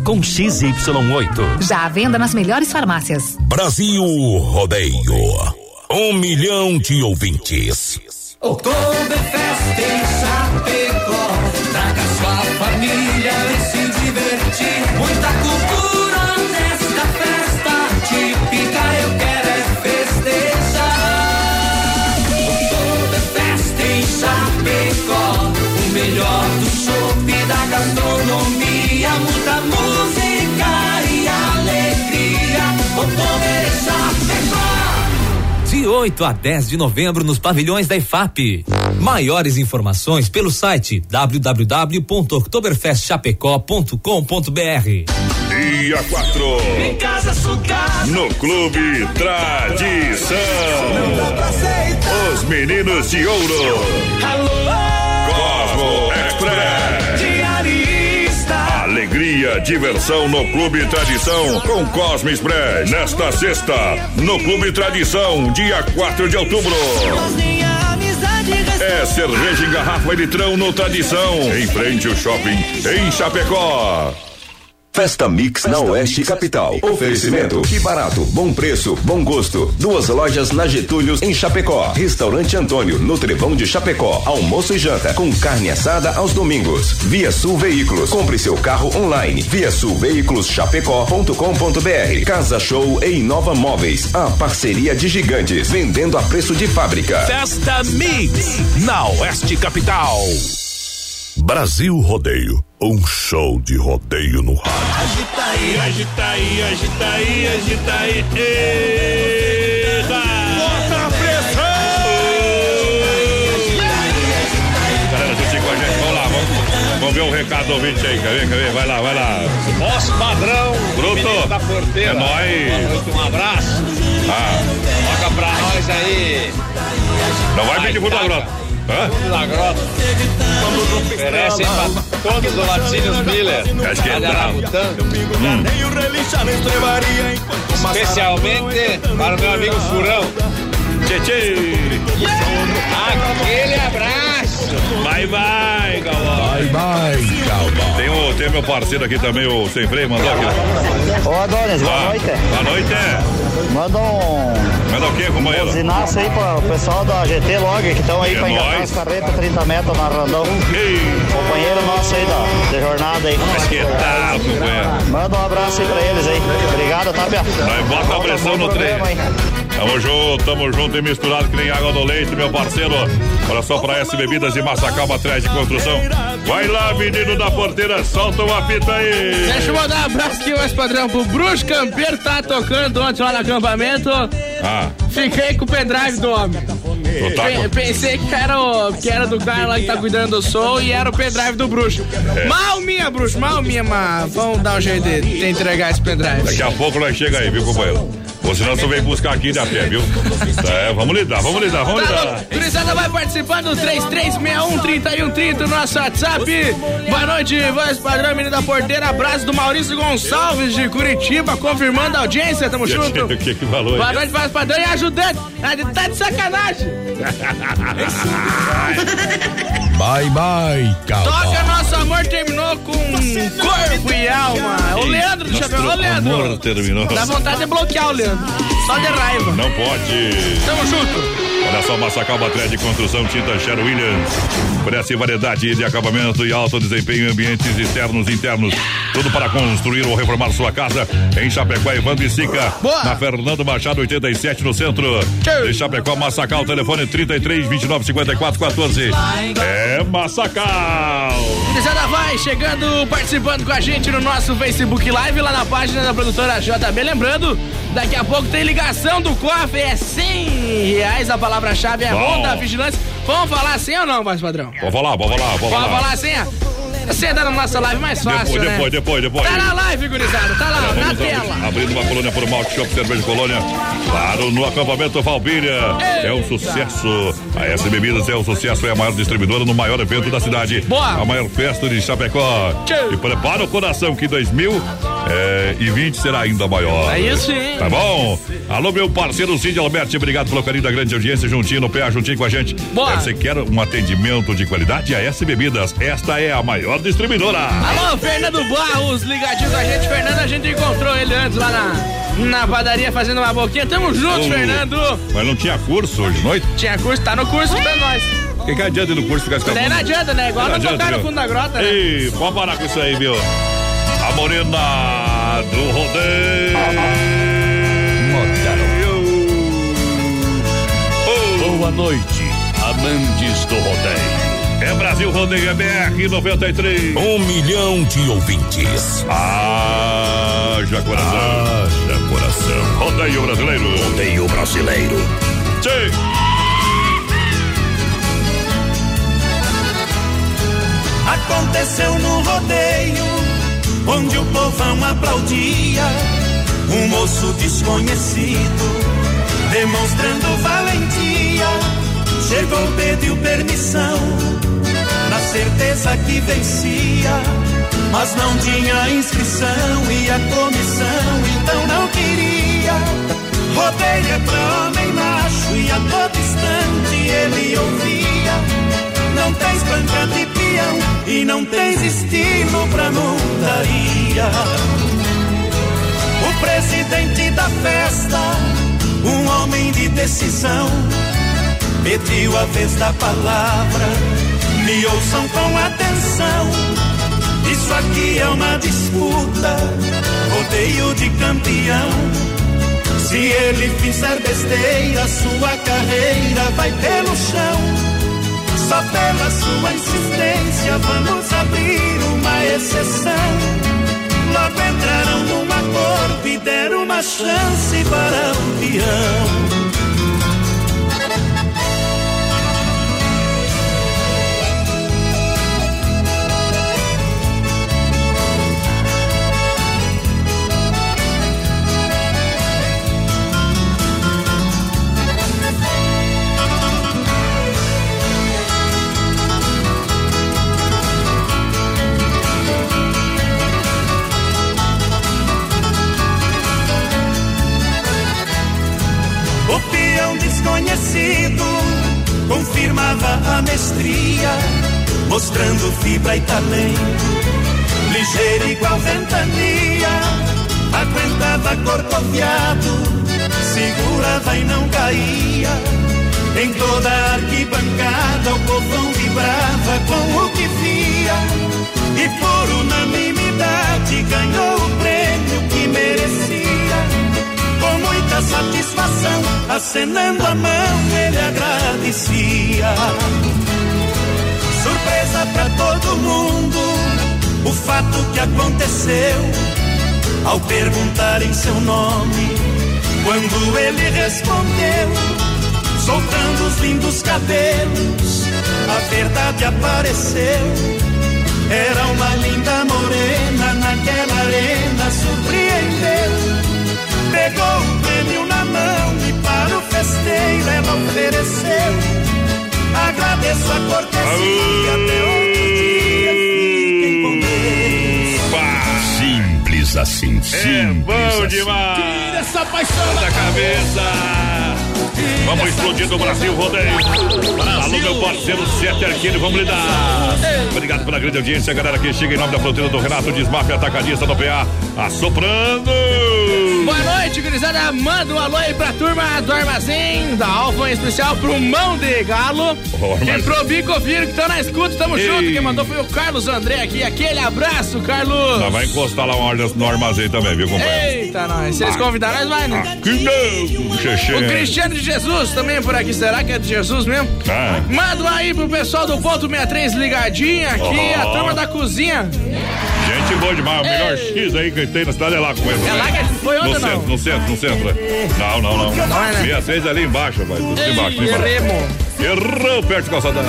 com XY8. Já à venda nas melhores farmácias. Brasil Rodeio. Um milhão de ouvintes. Oktoberfest em Chapecó. Traga sua família 8 a 10 de novembro nos pavilhões da IFAP. Maiores informações pelo site www.oktoberfestchapecó.com.br. Dia 4. Em casa sugar. No Clube Tradição. Os meninos de ouro. Cosmo Diversão no Clube Tradição com Cosmo Express. Nesta sexta, no Clube Tradição, dia 4 de outubro. É cerveja em garrafa e litrão no Tradição. Em frente ao shopping, em Chapecó. Festa Mix na Oeste Capital. Oferecimento. Que barato, bom preço, bom gosto. Duas lojas na Getúlio em Chapecó. Restaurante Antônio, no Trevão de Chapecó. Almoço e janta com carne assada aos domingos. Via Sul Veículos. Compre seu carro online. Via Sul Veículos Chapecó.com.br. Casa Show e Inova Móveis. A parceria de gigantes. Vendendo a preço de fábrica. Festa Mix na Oeste Capital. Brasil Rodeio, um show de rodeio no rádio. Agita aí, agita aí, agita aí, agita aí. Eita! Bota a pressão! Galera, juntinho com a gente, vamos lá, vamos, vamos ver o recado do ouvinte aí, quer ver, quer ver? Vai lá, vai lá. Nosso padrão, Bruto, da porteira. é nóis. Um abraço. Ah, Toca pra nós aí. Não vai pedir fundo da grota. Hã? Da grota. Oferecem pra todos os laticínios Miller. Acho que é. Hum. Especialmente para o meu amigo Furão. Tchê, Aquele abraço. Bye, bye. Bye, bye. Tem o, tem meu parceiro aqui também, o Sem Freio, mandou aqui. Ô Adonis, boa Ah, noite. Boa noite. Manda um Manda o quê, companheiro? buzinaço aí para o pessoal da GT Log que estão aí É pra engatar nóis. as carretas 30 metros na Randão. Companheiro nosso aí da, de jornada aí. Mas que tal, companheiro? Manda um abraço aí pra eles aí. Obrigado, tá, Pia? Nós bota a pressão no trem. Tamo junto, tamo junto e misturado que nem água do leite, meu parceiro. Olha só pra S Bebidas e Massacal Materiais de Construção. Vai lá, menino da porteira, solta uma fita aí. Deixa eu mandar um abraço aqui, mais padrão, pro Bruxo Campeiro, tá tocando ontem lá no acampamento. Ah, Fiquei com o pendrive do homem. Tá Pe- Pensei que era, o, que era do cara lá que tá cuidando do som e era o pendrive do bruxo. É. Mal minha, bruxo, mal minha, mas vamos dar um jeito de, de entregar esse pendrive. Daqui a pouco nós chega aí, viu, companheiro? Ou senão você vem buscar aqui da pé, viu? É, vamos lidar, vamos lidar, vamos Tá lidar. louco? Gurizada vai participando, 3361-3130 no nosso WhatsApp. Boa noite, voz padrão, menino da porteira. Abraço do Maurício Gonçalves de Curitiba, confirmando a audiência, tamo junto. O que que falou Boa noite, voz padrão e ajudante. Tá de sacanagem. (laughs) Bye, bye, Toca Nosso Amor terminou com corpo e alma. O Leandro do Chapéu, ô Leandro. amor terminou. Dá vontade de bloquear o Leandro. Só de raiva. Não pode. Tamo junto. Olha só, Massacal Batré de Construção Tinta Sher Williams. Oferece variedade de acabamento e alto desempenho em ambientes externos e internos. Tudo para construir ou reformar sua casa em Chapecó, Evandro e Sica. Na Fernando Machado 87 no centro. De Chapecó, Massacal, telefone 33 29 54 14. É Massacal. Gurizada vai chegando, participando com a gente no nosso Facebook Live, lá na página da produtora JB. Lembrando, daqui a pouco tem ligação do cofre, é 100 reais, a palavra-chave é Bom. Ronda Vigilância. Vamos falar assim ou não, mais padrão? Vamos falar, vamos falar, vamos Vamos falar. falar assim? Você tá na nossa live mais fácil, Depois, né? depois, depois, depois. Tá na live, gurizada, tá lá, na vamos abrir- tela. Abrindo uma colônia por Malte Shop Cerveja Colônia. Claro, no acampamento Valpilha. É um sucesso. A S Bebidas é um sucesso, é a maior distribuidora no maior evento da cidade. Boa. A maior festa de Chapecó. E prepara o coração que 2020 será ainda maior. É isso, hein? Tá bom? Alô, meu parceiro Cid Alberti, obrigado pelo carinho da grande audiência, juntinho no pé, juntinho com a gente. Boa. Você quer um atendimento de qualidade? A S Bebidas, esta é a maior distribuidora. Alô, Fernando Barros, ligadinho com a gente. Fernando, a gente encontrou ele antes lá na, na padaria fazendo uma boquinha. Tamo juntos, Ô, Fernando. Mas não tinha curso hoje de noite? Tinha curso, tá no curso pra nós. O que, que adianta ir no curso ficar Daí escapando? não adianta, né? Igual não adianta, tocar no fundo da grota, né? Ei, vamos parar com isso aí, viu? A morena do rodeio. Boa noite, amantes do rodeio. É Brasil Rodeio é BR 93. Um milhão de ouvintes. Haja coração. Haja coração. Rodeio brasileiro. Rodeio brasileiro. Sim. Aconteceu no rodeio, onde o povão aplaudia. Um moço desconhecido, demonstrando valentia. Chegou, pediu permissão, certeza que vencia. Mas não tinha inscrição e a comissão então não queria. Rodeio é pra homem macho e a todo instante ele ouvia. Não tens banca de peão e não tens estilo pra montaria. O presidente da festa, um homem de decisão, pediu a vez da palavra. Me ouçam com atenção. Isso aqui é uma disputa, rodeio de campeão. Se ele fizer besteira, sua carreira vai pelo chão. Só pela sua insistência vamos abrir uma exceção. Logo entraram num acordo e deram uma chance para o peão. Confirmava a mestria, mostrando fibra e talento. Ligeiro igual ventania, aguentava corcoviado, segurava e não caía. Em toda a arquibancada o povão vibrava com o que via e por unanimidade ganhou o prêmio que merecia. Satisfação, acenando a mão, ele agradecia. Surpresa pra todo mundo, o fato que aconteceu. Ao perguntarem seu nome, quando ele respondeu, soltando os lindos cabelos. A verdade apareceu. Era uma linda morena naquela arena, surpreendeu. Pegou festeiro ela ofereceu. Agradeço a cortesia até outro dia. Fiquem com Deus. Simples assim, simples É bom assim. demais. Tira essa paixão da cabeça. Vamos explodir do Brasil Rodeio. Alô, meu parceiro Sete Arqueiro, vamos lidar. Obrigado pela grande audiência, galera que chega em nome da fronteira do Renato Desmafia Atacadista do PA, assoprando. Boa noite, gurizada. Manda um alô aí pra turma do armazém da Alfa, em especial pro Mão de Galo Ô, e pro Bicoviro que estão na escuta. Tamo Ei. junto. Quem mandou foi o Carlos André aqui. Aquele abraço, Carlos. Já vai encostar lá uma ordem no armazém também, viu, companheiro? Eita, nós. Se eles convidarem, nós vai, né? Que não. O Cristiano de Jesus também por aqui. Será que é de Jesus mesmo? Ah. Manda um aí pro pessoal do Ponto 63 ligadinho aqui, Oh. a turma da cozinha. Gente boa demais, o melhor X aí que tem na cidade é lá com ele. É lá que foi ontem, no não? centro, no centro, no centro. Não, não, não. Não é, né? 66 ali embaixo. Tudo Ei, embaixo, ali embaixo. erremos. Errou perto de calçada.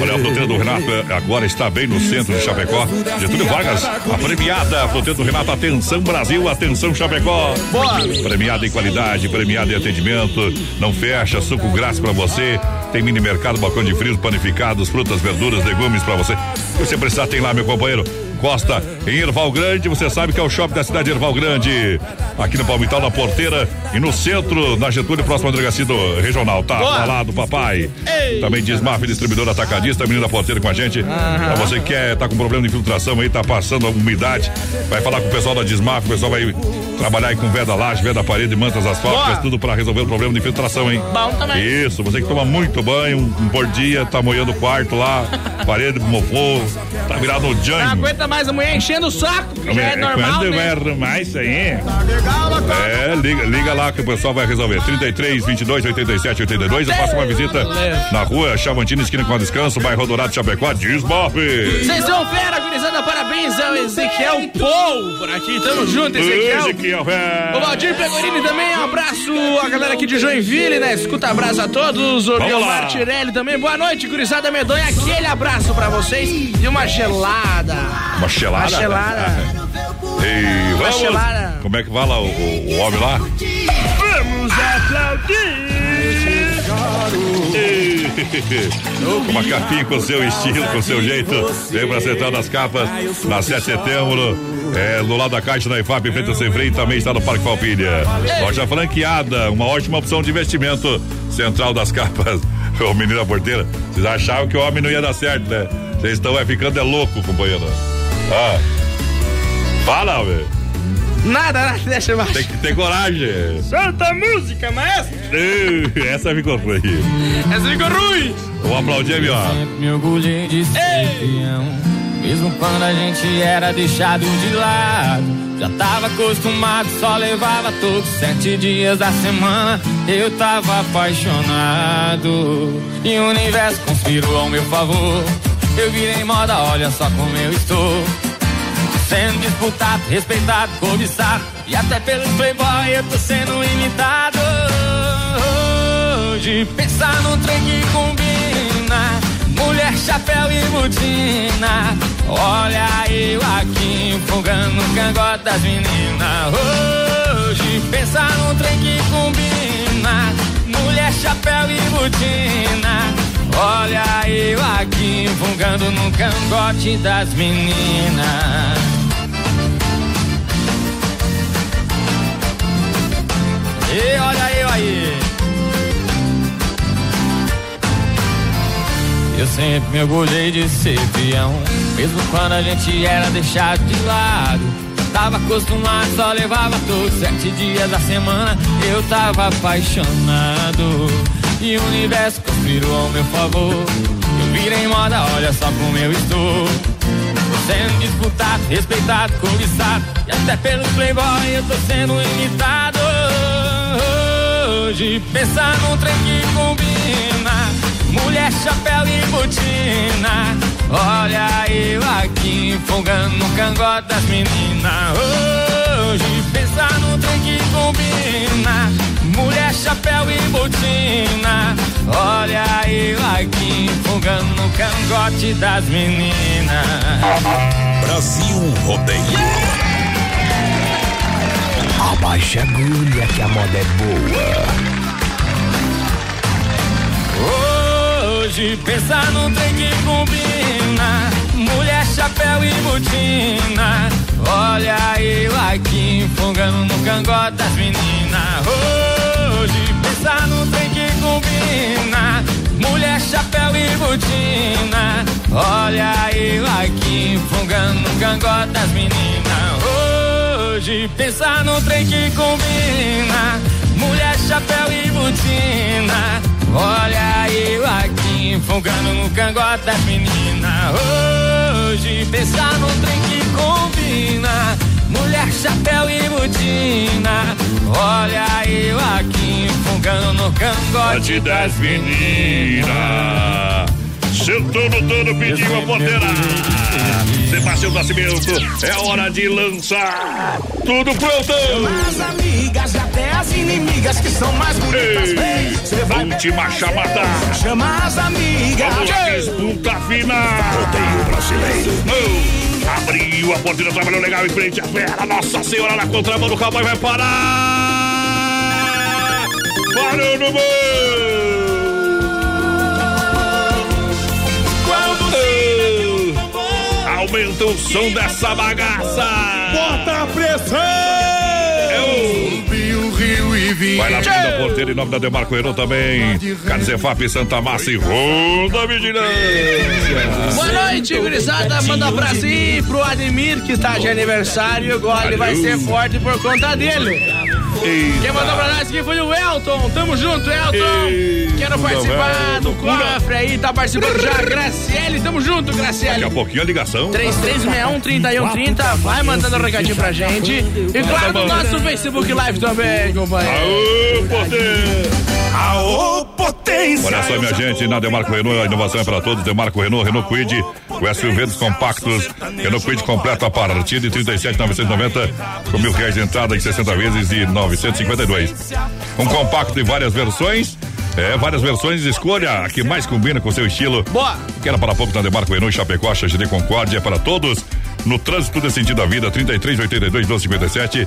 Olha, a fruteira do Renato agora está bem no centro de Chapecó. Getúlio Vargas, a premiada fruteira do Renato. Atenção Brasil, atenção Chapecó. Boa. Premiada em qualidade, premiada em atendimento. Não fecha, suco grátis pra você. Tem mini mercado, balcão de frios, panificados, frutas, verduras, legumes pra você. Se você precisar, tem lá, meu companheiro. Costa, em Erval Grande, você sabe que é o shopping da cidade de Erval Grande. Aqui no Palmital, na Porteira e no centro, na Getúlio, próximo à delegacia do regional, tá? Boa. Lá do papai. Também Desmaf, distribuidor atacadista, menina Porteira com a gente. Pra você que quer, tá com problema de infiltração aí, tá passando a umidade, vai falar com o pessoal da Desmaf, o pessoal vai trabalhar aí com veda laje, veda parede, mantas asfálticas, tudo pra resolver o problema de infiltração, hein? Bom também. Isso, você que toma muito banho, um, um por dia, tá molhando o quarto lá, (laughs) parede mofou, tá virado Não Django. aguenta mais a mulher enchendo o saco, que já é normal, Quando né? vai arrumar isso aí? É, liga, liga lá que o pessoal vai resolver. 33, 22, 87, 82. Eu faço uma visita na rua Chavantina, esquina com a descanso, bairro Dourado, Chapecó, Desmofe. Vocês são fera, gurizada, parabéns ao Ezequiel Paul por aqui, tamo junto, Ezequiel. Ezequiel, velho. O Valdir Pegorini também, um abraço a galera aqui de Joinville, né? Escuta abraço a todos. O Vamos Guilmar lá. Tirelli também, boa noite, gurizada medonha. Aquele abraço pra vocês e uma gelada. Uma chelada? Uma. (laughs) Ei, Uma vamos. chelada. Como é que fala o, o, o homem lá? Vamos aplaudir. (laughs) Uma capinha com seu estilo, com seu jeito. Vem pra Central das Capas, na 7 de setembro. É, do lado da Caixa da IFAP, em frente ao Sem Freio, também está no Parque Palpilha. Loja franqueada, uma ótima opção de investimento. Central das Capas. (laughs) Ô, menino da porteira, vocês achavam que o homem não ia dar certo, né? Vocês estão é, ficando é louco, companheiro. Ah. Fala, velho. Nada, nada, deixa baixo. Tem que ter coragem. Solta a música, maestro. Essa ficou ruim. Essa ficou ruim. Vou aplaudir aí, ó. Me orgulhei de ser peão. Mesmo quando a gente era deixado de lado. Já tava acostumado, só levava todos sete dias da semana. Eu tava apaixonado. E o universo conspirou ao meu favor. Eu virei moda, olha só como eu estou. Sendo disputado, respeitado, cobiçado. E até pelos playboy eu tô sendo imitado. Hoje pensar num trem que combina. Mulher, chapéu e botina. Olha eu aqui empolgando o cangote das meninas. Hoje pensar num trem que combina. Mulher, chapéu e botina. Olha eu aqui empolgando no cangote das meninas. E olha eu aí. Eu sempre me orgulhei de ser peão. Mesmo quando a gente era deixado de lado. Tava acostumado, só levava todos sete dias da semana. Eu tava apaixonado. E o universo conspirou ao meu favor. Eu virei moda, olha só como eu estou. Sendo disputado, respeitado, cobiçado. E até pelos playboy eu tô sendo imitado. Hoje pensar num trem que combina. Mulher, chapéu e botina. Olha eu aqui empolgando no cangote das meninas. Hoje pensar num trem que combina. Chapéu e botina. Olha eu aqui fungando no cangote das meninas. Brasil Rodeio. Abaixa a agulha que a moda é boa. Hoje pensar no trem que combina. Mulher, chapéu e botina. Olha eu aqui fungando no cangote das meninas. Hoje pensar no trem que combina. Mulher, chapéu e botina. Olha eu aqui fungando no cangote das meninas. Hoje pensar no trem que combina. Mulher, chapéu e botina Olha eu aqui fungando no cangote das meninas Hoje pensar no trem que combina. Mulher, chapéu e botina. Olha eu aqui fungando no cangote das meninas Sentou no tono, pediu a ponteira. Sebastião Nascimento, é hora de lançar. Tudo pronto. As amigas, até as inimigas que são mais bonitas. Vai Última chamada. Chama as amigas. Vamos lá, disputa final. Rodeio brasileiro. Oh, abriu a porteira, trabalhou legal em frente à fera. Nossa Senhora na contramão do cowboy vai parar. Parou no gol. Aumenta o som dessa bagaça. Bota a pressão. Subiu o rio e vinha. Vai lá, da porteira em nome da Demarco Renault também. Carnes EFAP, Santa Massa e Ronda Vigilância. Boa noite, gurizada. Manda um abraço aí pro Ademir, que está de aniversário. O gole vai ser forte por conta dele. Quem mandou pra nós aqui foi o Elton. Tamo junto, Elton. Quero participar do cofre aí, tá participando já. Graciele, tamo junto, Graciele. Daqui a pouquinho a ligação. 3361-3130. Vai mandando um recadinho pra gente. E claro, no nosso Facebook Live também, companheiro. Aô! Aô, potência! Olha só, minha gente, na Demarco Renault, a inovação é para todos. Demarco Renault, Renault Quid, o SUV dos compactos, Renault Quid completo a partir de 37,990, com mil reais de entrada em 60 vezes de 952. Um compacto em várias versões. É, várias versões, escolha a que mais combina com o seu estilo. Boa! Que era para pouco na Demarco Renault, Chapecó, Xaxiri Concórdia, é para todos. No trânsito é sentido da vida, 33, 82, 12, 57.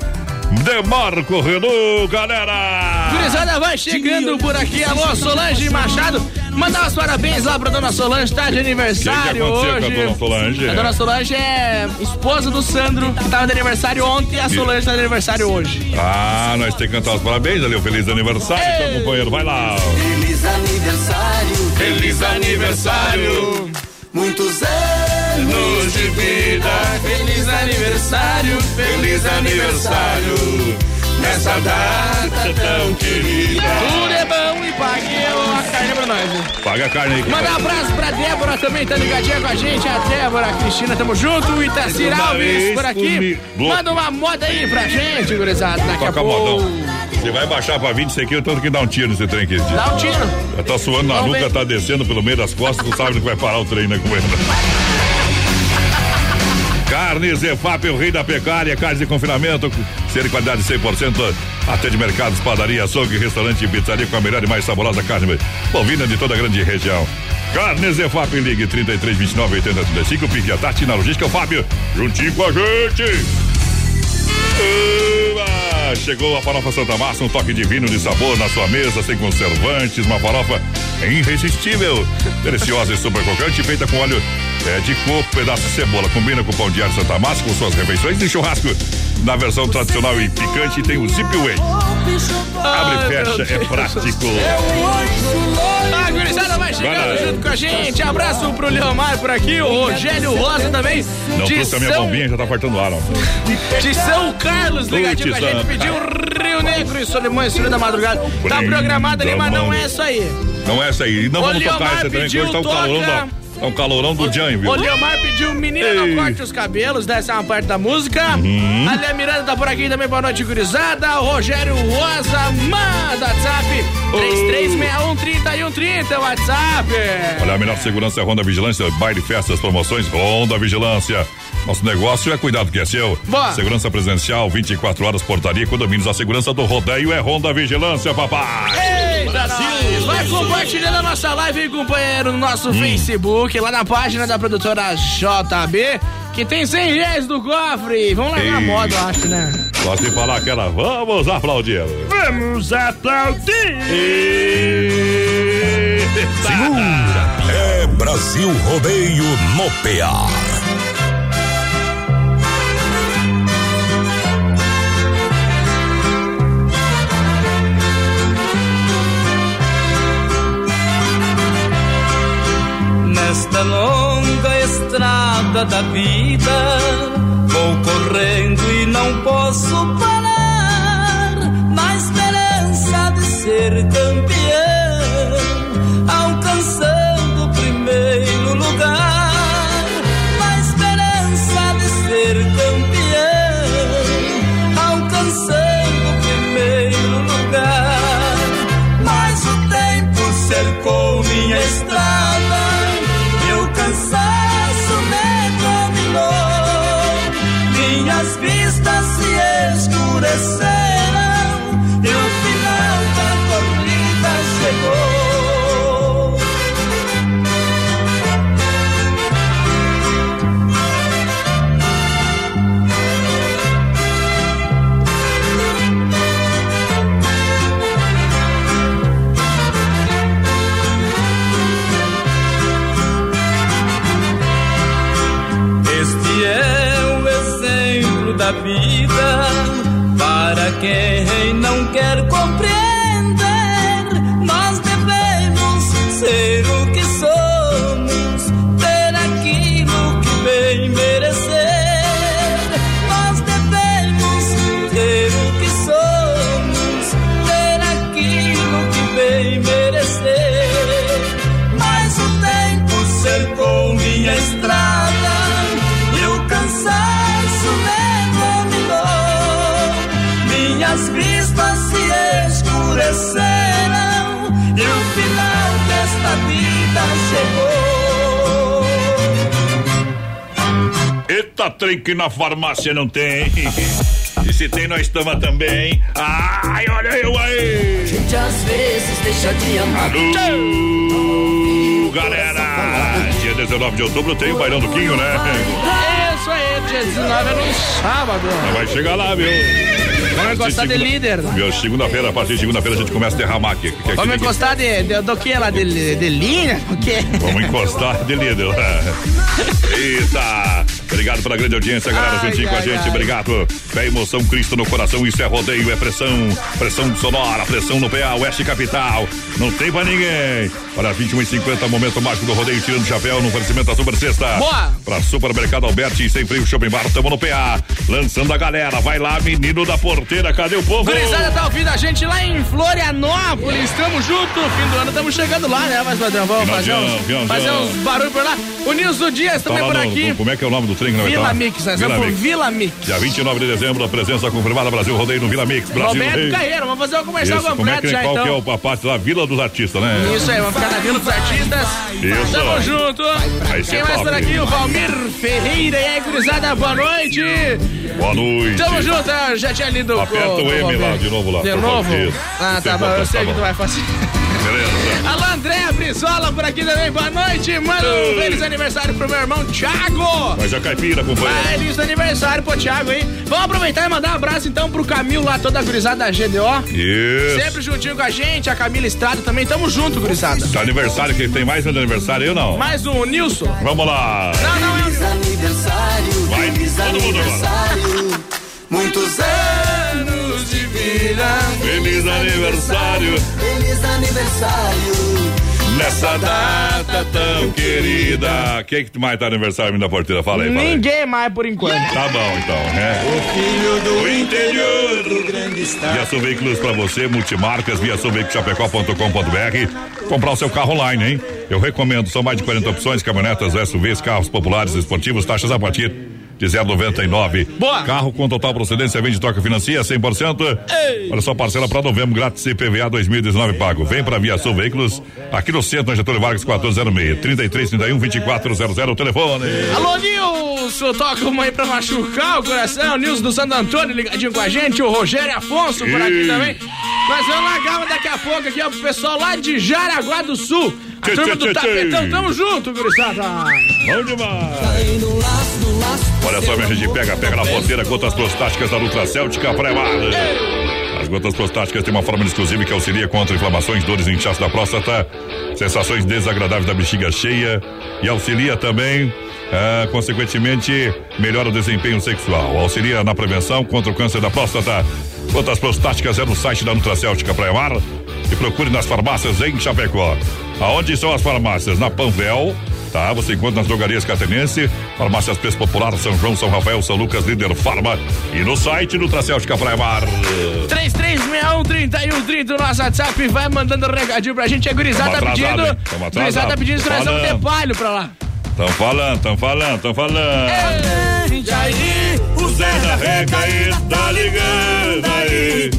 Demarco Renault, galera! Gurizada vai chegando por aqui. Alô, Solange Machado. Mandar os parabéns lá pra dona Solange, tá de aniversário que que hoje. com a dona Solange? A dona Solange é esposa do Sandro, que tava de aniversário ontem e a Solange tá de aniversário hoje. Ah, nós temos que cantar os parabéns ali, o feliz aniversário, então, companheiro, vai lá. Feliz aniversário, feliz aniversário. Muitos anos de vida. Feliz aniversário, feliz aniversário. Nessa data tão querida. Tudo é bom e pague a carne pra nós. Paga a carne aí. Manda um abraço pra Débora também, tá ligadinha com a gente. A Débora, a Cristina, tamo junto. Itacir Alves por aqui. Manda uma moda aí pra gente, gurizada. Daqui a pouco. modão. Você vai baixar pra 20 quilos, tanto que dá um tiro nesse trem aqui. Dá um tiro. Já tá suando na nuca, tá descendo pelo meio das costas, não sabe onde vai parar o trem, né, companheiro? Carnes EFAP, o rei da pecuária, carnes de confinamento, ser de qualidade 100%, até de mercados, padaria, açougue, restaurante e pizzaria com a melhor e mais saborosa carne bovina de toda a grande região. Carnes EFAP, ligue 33 29 80 35, pique a Tati na logística, o Fábio, juntinho com a gente. Chegou a farofa Santa Massa, um toque divino de sabor na sua mesa, sem conservantes, uma farofa irresistível, deliciosa e super crocante, feita com óleo é, de coco, pedaço de cebola. Combina com pão de alho Santa Massa, com suas refeições de churrasco. Na versão tradicional e picante tem o Zip Way. Abre e fecha, é prático. A gurizada vai chegando junto com a gente. Abraço pro Leomar por aqui, o Rogério Rosa também. Não trouxe a minha São, bombinha, já tá faltando ar, ó. de São Carlos, ligadinho com a gente. Pediu Rio Negro e Solimões, Filho da Madrugada. Tá programado ali, mas não é isso aí. Não é essa aí. Não O vamos tocar Leomar essa também, hoje tá o calorão da. É um calorão do Jan, viu? O Leomar pediu menina não corte os cabelos, dessa é uma parte da música. Uhum. A Miranda tá por aqui também, boa noite, gurizada. O Rogério Rosa, manda WhatsApp. 3361 WhatsApp. Olha, a melhor segurança é Honda Vigilância, baile, festas, promoções, Honda Vigilância. Nosso negócio é cuidado que é seu. Boa. Segurança presencial, 24 horas, portaria, condomínios. A segurança do rodeio é Honda Vigilância, papai. Eita, nós. Vai compartilhando a nossa live, companheiro, no nosso Hum. Facebook, lá na página da produtora JB, que tem 100 reais do cofre. Vamos largar a Ei. moda, eu acho, né? Gosto de falar aquela, vamos aplaudir. Vamos aplaudir! Segura. É Brasil Rodeio no PA. Nesta longa estrada da vida, vou correndo e não posso parar. Na esperança de ser campeão, da vida para quem não quer compreender. Eita, trem que na farmácia não tem. E se tem, nós estamos também. Ai, olha eu aí. Gente às vezes deixa de amar. Alô, galera. Dia 19 de outubro tem o Bailão do Quinho, né? Isso aí, dia 19 é no sábado. Mas vai chegar lá, viu? Vamos encostar de líder. Viu? Segunda-feira, a partir de segunda-feira a gente começa a derramar aqui. Que aqui Vamos encostar de, de, do que lá? De, de linha? O quê? Vamos encostar de líder. (laughs) Eita! Obrigado pela grande audiência, galera. Ai, Juntinho com a gente, ai. obrigado. Fé, emoção, Cristo no coração. Isso é rodeio, é pressão. Pressão sonora, pressão no PA, Oeste Capital. Não tem pra ninguém. Para 21h50, momento mágico do rodeio, tirando o chapéu no oferecimento da Super Sexta. Boa! Pra Supermercado Alberti, sem frio, Shopping Bar, tamo no PA. Lançando a galera. Vai lá, menino da porteira, cadê o povo? Gurizada tá ouvindo a gente lá em Florianópolis. Tamo junto. Fim do ano, estamos chegando lá, né? Mas, padrão, vamos fazer uns, fazer uns barulhos por lá. O Nilson Dias Tá também lá por no- aqui. Como é que é o nome do trem que nós Vila tá? Mix, nós Vila vamos Mix. Vila Mix. Dia 29 de dezembro, a presença confirmada Brasil Rodeio no Vila Mix. Brasil Roberto Rodeio. Carreiro, vamos fazer o comercial Isso, como é completo que, já qual então. que é o- a parte lá? Vila dos Artistas, né? Isso aí, vamos ficar na Vila dos Artistas. Isso. Tamo junto. Aí Quem mais por aqui? O Valmir Ferreira. E aí, gurizada, boa noite. Boa noite. Tamo junto, eu já tinha lido Aperta o M Valmir. lá, de novo lá, De novo? favor. Ah, tá bom, eu sei tá que tu vai fazer. Beleza. Alô, André Brizola por aqui também, boa noite. Manda um Ei. feliz aniversário pro meu irmão Thiago. Mas a caipira, companheiro. Feliz aniversário pro Thiago aí. Vamos aproveitar e mandar um abraço então pro Camilo lá, toda a gurizada da GDO. Isso. Sempre juntinho com a gente, a Camila Estrada também, tamo junto, gurizada. Tá aniversário, quem tem mais um aniversário? Eu não. Mais um, Nilson. Vamos lá. Não, não, é Feliz aniversário, Vai, feliz todo mundo agora. Muitos anos de vida. Feliz aniversário. Feliz aniversário. Nessa data tão querida. Quem que mais tá aniversário da porteira? Fala aí, fala aí. Ninguém mais por enquanto. Tá bom, então, né? O filho do interior do grande estado. Via Sul Veículos pra você, multimarcas, via sulveiculoschapecó.com.br. Comprar o seu carro online, hein? Eu recomendo, são mais de 40 opções, caminhonetas, SUVs, carros populares, esportivos, taxas a partir de 0,99. Boa! Carro com total procedência, vende, troca, financia 100%. Olha só, parcela para novembro, grátis CPVA 2019 pago. Vem pra Via Sul Veículos, aqui no centro, na Getúlio Vargas 1406, 33 31 2400, o telefone. Alô, Nilson, toca uma aí pra machucar o coração. Nilson do Santo Antônio ligadinho com a gente. O Rogério Afonso por aqui Ih. também. Vamos na gama daqui a pouco aqui, ó, pro pessoal lá de Jaraguá do Sul. A turma do Tapetão, tamo junto, gurizada. Bom demais. Olha só, minha gente, pega, pega na ponteira, gotas prostáticas da Nutra Céltica Pré-Mar. As gotas prostáticas têm uma fórmula exclusiva que auxilia contra inflamações, dores e inchaço da próstata, sensações desagradáveis da bexiga cheia e auxilia também, ah, consequentemente, melhora o desempenho sexual. Auxilia na prevenção contra o câncer da próstata. Gotas prostáticas é no site da Nutra Céltica Pré-Mar e procure nas farmácias em Chapecó. Aonde são as farmácias? Na Panvel, tá? Você encontra nas drogarias Catenense, farmácias Preço Popular, São João, São Rafael, São Lucas, Líder Farma e no site do Tracéltica Praia Mar. 3361-3130, o nosso WhatsApp, vai mandando recadinho pra gente. A gurizada tá pedindo. Gurizada tá pedindo extração Falando. de palho pra lá. Tão falando, tão falando, tão falando. Jair, O Zé da Recaída tá ligando aí.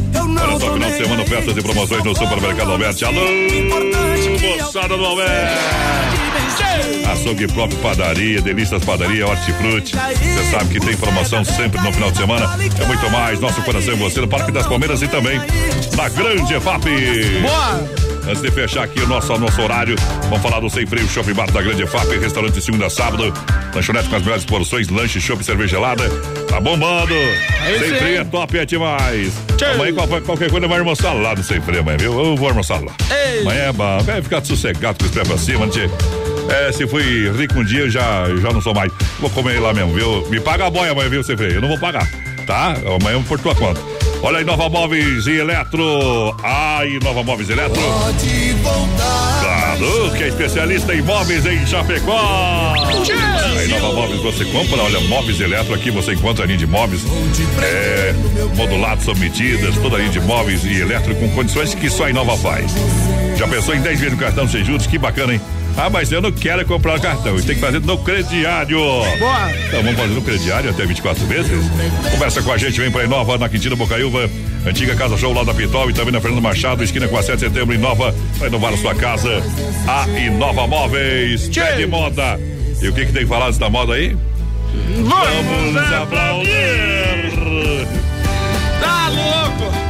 Olha só, final de semana, ofertas e promoções no Supermercado Alberti. Alô, moçada do Alberti. Açougue próprio, padaria, delícias padaria, hortifruti. Você sabe que tem promoção sempre no final de semana. É muito mais, nosso coração e você no Parque das Palmeiras e também na Grande EFAP. Boa! Antes de fechar aqui o nosso, nosso horário, vamos falar do Sem Freio Shopping Bar da Grande EFAP, restaurante de segunda a sábado, lanchonete com as melhores porções, lanche, chopp, cerveja gelada. Tá bombando! Aí Sem. Freio é top, é demais. Amanhã qual- qualquer coisa vai almoçar lá no Sem Freio amanhã, viu? Eu vou almoçar lá. Ei. Amanhã é bom, vai ficar sossegado com os pés pra cima, tchê. É, se fui rico um dia, eu já, já não sou mais. Vou comer lá mesmo, viu? Me paga a boia amanhã, viu, Sem Freio? Eu não vou pagar, tá? Amanhã por tua conta. Olha aí, Nova Móveis e Eletro. Ai, Nova Móveis e Eletro. Pode voltar. Claro, que é especialista em móveis em Chapecó. Aí, Nova Móveis, você compra, olha, móveis eletro aqui, você encontra a linha de móveis é, modulados, sob medidas, toda a linha de móveis e eletro com condições que só a Inova faz. Já pensou em 10 vezes no cartão sem juros? Que bacana, hein? Ah, mas eu não quero comprar cartão, tem que fazer no crediário. Boa! Então vamos fazer no crediário até 24 vezes? Conversa com a gente, vem pra Inova, na Quintina Bocaiúva, antiga Casa Show lá da Pitol e também na Fernando Machado, esquina com a 7 de setembro, Inova, pra inovar a sua casa. A Inova Móveis, pé de moda. E o que que tem que falar dessa moda aí? Vamos aplaudir! Tá louco!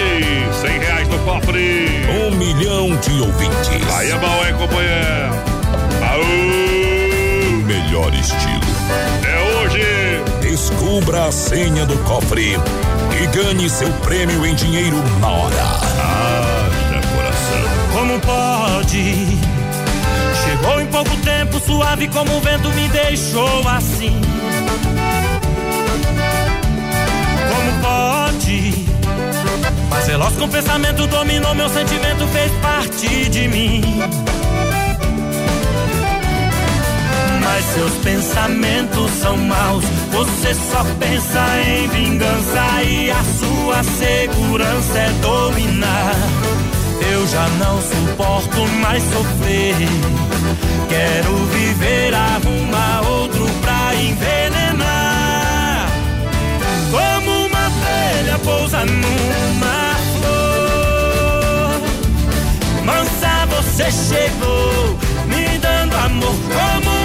E 100 reais no cofre. Um milhão de ouvintes. Aí é bom, hein, companheiro? Aú! Melhor estilo. É hoje! Descubra a senha do cofre e ganhe seu prêmio em dinheiro na hora. Haja coração. Como pode? Chegou em pouco tempo, suave como o vento me deixou assim. Veloz com pensamento dominou meu sentimento, fez parte de mim. Mas seus pensamentos são maus. Você só pensa em vingança e a sua segurança é dominar. Eu já não suporto mais sofrer. Quero viver, arrumar outro pra envenenar. Como uma abelha pousa numa você chegou, me dando amor. Como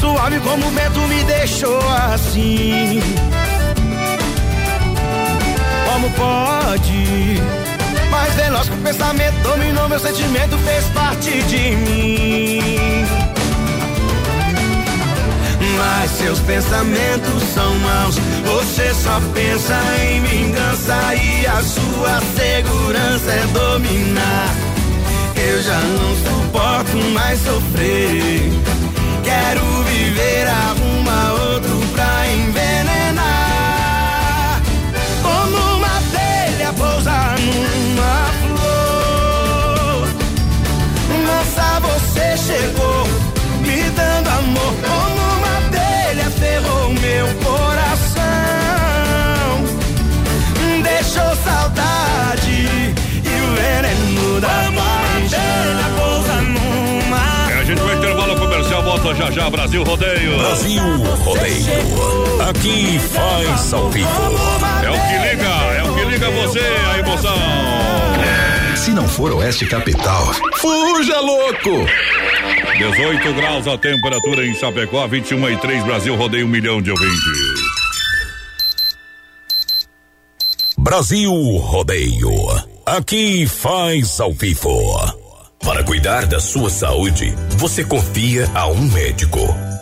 suave como o vento me deixou assim. Como pode? Mais veloz que o pensamento dominou meu sentimento, fez parte de mim. Mas seus pensamentos são maus. Você só pensa em vingança e a sua segurança é dominar. Eu já não suporto mais sofrer. Quero viver, arruma outro pra envenenar. Como uma abelha pousar numa flor. Nossa, você chegou me dando amor. Como uma abelha ferrou meu coração. Deixou saudade e o veneno da paixão. Volta já já, Brasil Rodeio. Brasil Rodeio. Aqui faz ao vivo. É o que liga, é o que liga você, a emoção. Se não for Oeste Capital, fuja louco! 18 graus a temperatura em Chapecó, 21 e 3, Brasil Rodeio, um milhão de ouvintes. Brasil Rodeio. Aqui faz ao vivo. Para cuidar da sua saúde, você confia a um médico.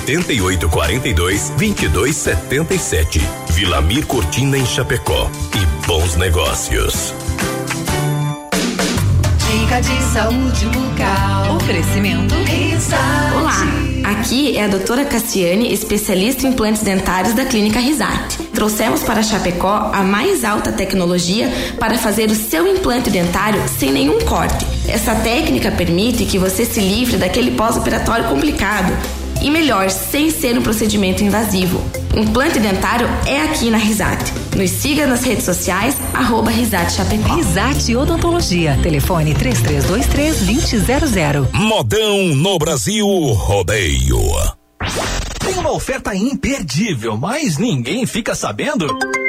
88 42 22 77. Vilamir Cortina em Chapecó. E bons negócios. Dica de saúde bucal. Oferecimento. Risate. Olá, aqui é a doutora Cassiane, especialista em implantes dentários da Clínica Risate. Trouxemos para Chapecó a mais alta tecnologia para fazer o seu implante dentário sem nenhum corte. Essa técnica permite que você se livre daquele pós-operatório complicado. E melhor, sem ser um procedimento invasivo. Implante dentário é aqui na Risate. Nos siga nas redes sociais, arroba Risate Chapecó. Risate Odontologia. Telefone 3323-2000. Modão no Brasil Rodeio. Tem uma oferta imperdível, mas ninguém fica sabendo?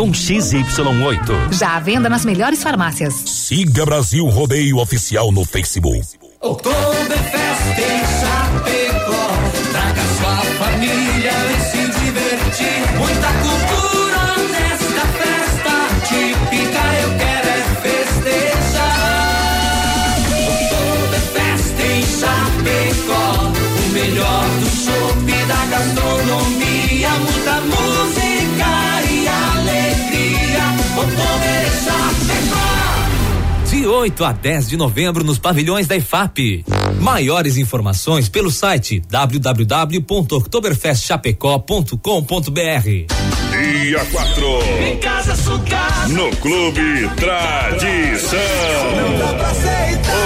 com XY8. Já à venda nas melhores farmácias. Siga Brasil Rodeio Oficial no Facebook. Oktoberfest em 8 a 10 de novembro nos pavilhões da IFAP. Maiores informações pelo site www.oktoberfestchapecó.com.br. Dia 4. Em casa, sucata. No Clube Tradição.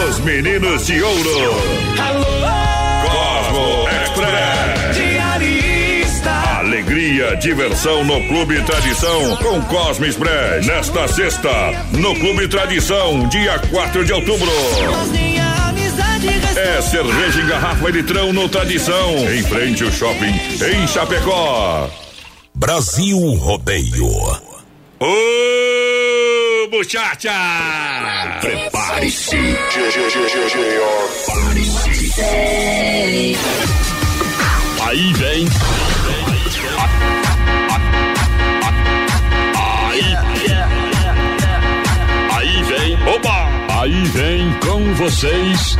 Os meninos de ouro. Cosmo Alegria, diversão no Clube Tradição com Cosmo Express. Nesta sexta, no Clube Tradição, dia 4 de outubro. É cerveja em garrafa e litrão no Tradição. Em frente ao shopping, em Chapecó. Brasil Rodeio. Ô, muchacha! Prepare-se. Prepare-se. Aí vem. Aí vem com vocês.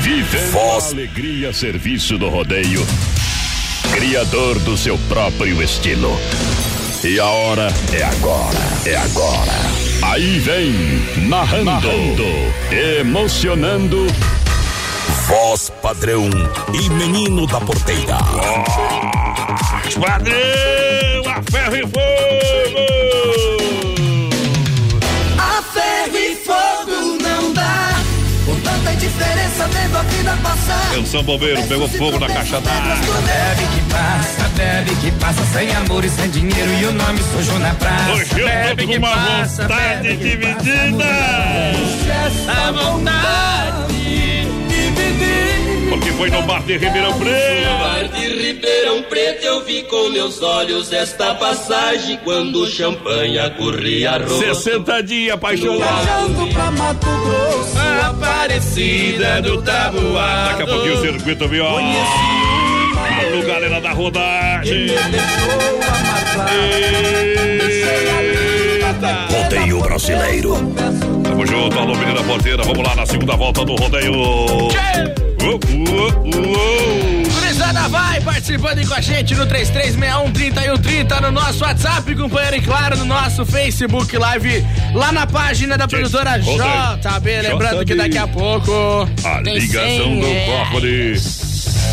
Vivendo Voz. a alegria serviço do rodeio. Criador do seu próprio estilo. E a hora é agora. É agora. Aí vem, narrando, narrando emocionando. Voz padrão e menino da porteira. Oh, padrão, a ferro e fogo! Indiferença vendo a vida passar. Canção Bombeiro pegou fogo na caixa d'água. Bebe que passa, bebe que passa, sem amor e sem dinheiro e o nome sujo na praça. Hoje eu bebe tô com uma passa, vontade bebe que dividida. A vontade de viver. Porque foi no bar de Ribeirão No Preto. bar de Ribeirão Preto eu vi com meus olhos esta passagem quando o champanhe corria rosto. 60 dias apaixonado. Viajando pra Mato Grosso. Aparecida do Tabuado. Daqui a pouquinho o circuito viola. Alô, galera da rodagem. Rodeio brasileiro. Tamo junto, alô, menina porteira. Vamos lá na segunda volta do rodeio. Uou, uou, uou. Gurizada, vai participando com a gente no 3361-3130 no nosso WhatsApp, companheiro, e claro, no nosso Facebook Live, lá na página da produtora. JB. Lembrando que daqui a pouco. A ligação 100 do cofre.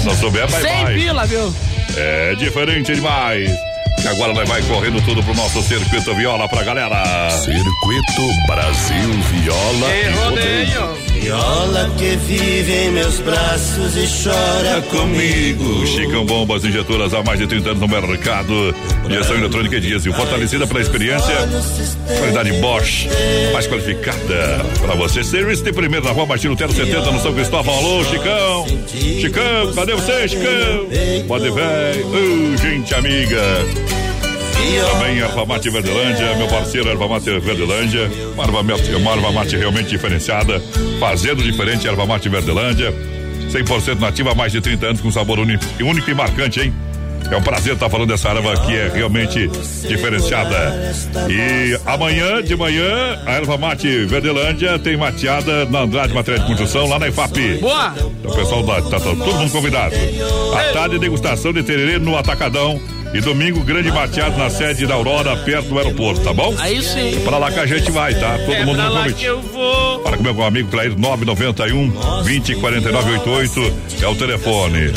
Não souber, vai 100 mais. pila, viu? É diferente demais. Agora nós vai correndo tudo pro nosso circuito viola pra galera. Circuito Brasil Viola E rodeio. Viola que vive em meus braços e chora comigo. Chicão Bombas Injetoras há mais de 30 anos no mercado. Injeção eletrônica e diesel, fortalecida pela experiência. Qualidade Bosch, mais qualificada para você. Serviço de primeiro na rua Martino Tero 70 no São Cristóvão. Alô, Chicão. Chicão, cadê você, Chicão? Pode ver. Ô, gente amiga. Também Erva Mate Verdelândia, meu parceiro Erva Mate Verdelândia. Uma erva mate, uma erva mate realmente diferenciada, fazendo diferente Erva Mate Verdelândia. 100% nativa há mais de 30 anos com sabor único, único e marcante, hein? É um prazer estar falando dessa erva que é realmente diferenciada. E amanhã de manhã, a erva mate Verdelândia tem mateada na Andrade Material de Construção, lá na IFAP. Boa! Então, o pessoal da, tá, tá todo mundo convidado. À tarde, degustação de tererê no Atacadão. E domingo, grande mateado na sede da Aurora, perto do aeroporto, tá bom? Aí sim. Pra lá que a gente vai, tá? Todo é mundo no convite. eu vou. Para com meu amigo Clair 991 20 49 88 é o telefone.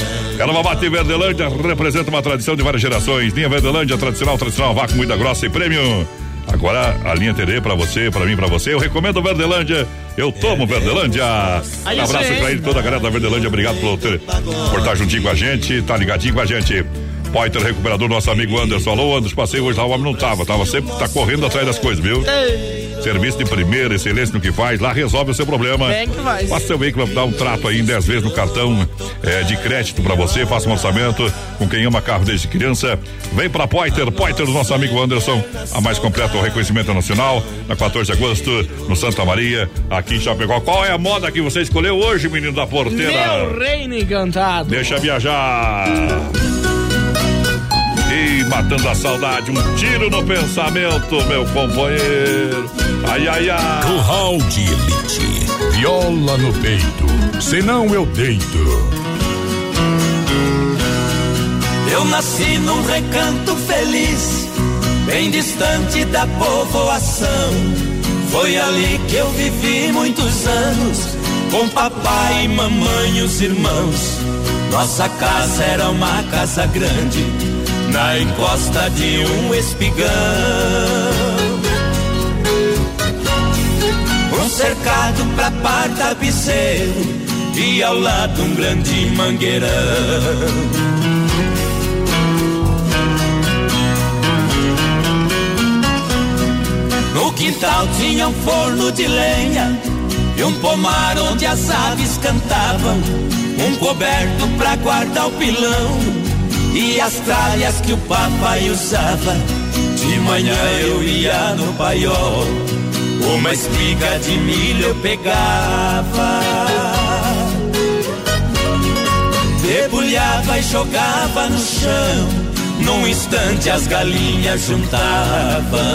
Mate Verdelândia representa uma tradição de várias gerações. Linha Verdelândia, tradicional, tradicional, vácuo, muita grossa e prêmio. Agora a linha TD pra você, pra mim, pra você. Eu recomendo Verdelândia. Eu tomo Verdelândia. Um abraço pra ele, toda a galera da Verdelândia. Obrigado por, ter, por estar juntinho com a gente, tá ligadinho com a gente. Poiter Recuperador, nosso amigo Anderson. Alô, Anderson, passei hoje lá, o homem não tava, tava sempre, tá correndo atrás das coisas, viu? Serviço de primeira, excelência no que faz, lá resolve o seu problema. Bem que faz. Faça seu veículo, dá um trato aí em 10 vezes no cartão eh, de crédito pra você, faça um orçamento com quem ama carro desde criança. Vem pra Poiter, Poiter do nosso amigo Anderson, a mais completa o reconhecimento nacional, na 14 de agosto, no Santa Maria, aqui em Chapecó. Qual é a moda que você escolheu hoje, menino da porteira? Meu reino encantado. Deixa viajar. E matando a saudade, um tiro no pensamento, meu companheiro. Ai, ai, ai. Curral de Elite. Viola no peito, senão eu deito. Eu nasci num recanto feliz, bem distante da povoação. Foi ali que eu vivi muitos anos, com papai, mamãe e os irmãos. Nossa casa era uma casa grande, na encosta de um espigão. Um cercado pra par tapeceiro e ao lado um grande mangueirão. No quintal tinha um forno de lenha e um pomar onde as aves cantavam, um coberto pra guardar o pilão e as tralhas que o papai usava. De manhã eu ia no paiol, uma espiga de milho eu pegava. debulhava e jogava no chão. Num instante as galinhas juntavam.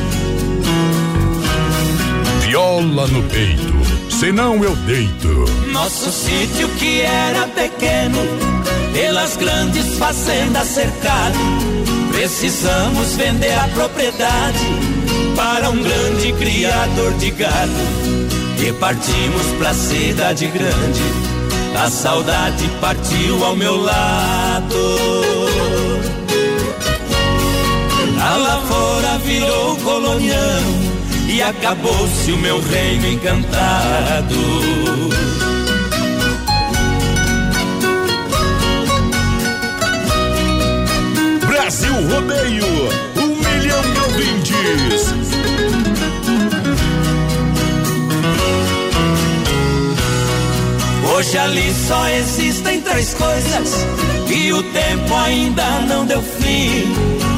Viola no peito, senão eu deito. Nosso sítio que era pequeno, pelas grandes fazendas cercado, precisamos vender a propriedade para um grande criador de gado. E partimos pra cidade grande, a saudade partiu ao meu lado. A lavoura virou colonião e acabou-se o meu reino encantado. Brasil Rodeio, um milhão de ouvintes. Hoje ali só existem três coisas e o tempo ainda não deu fim.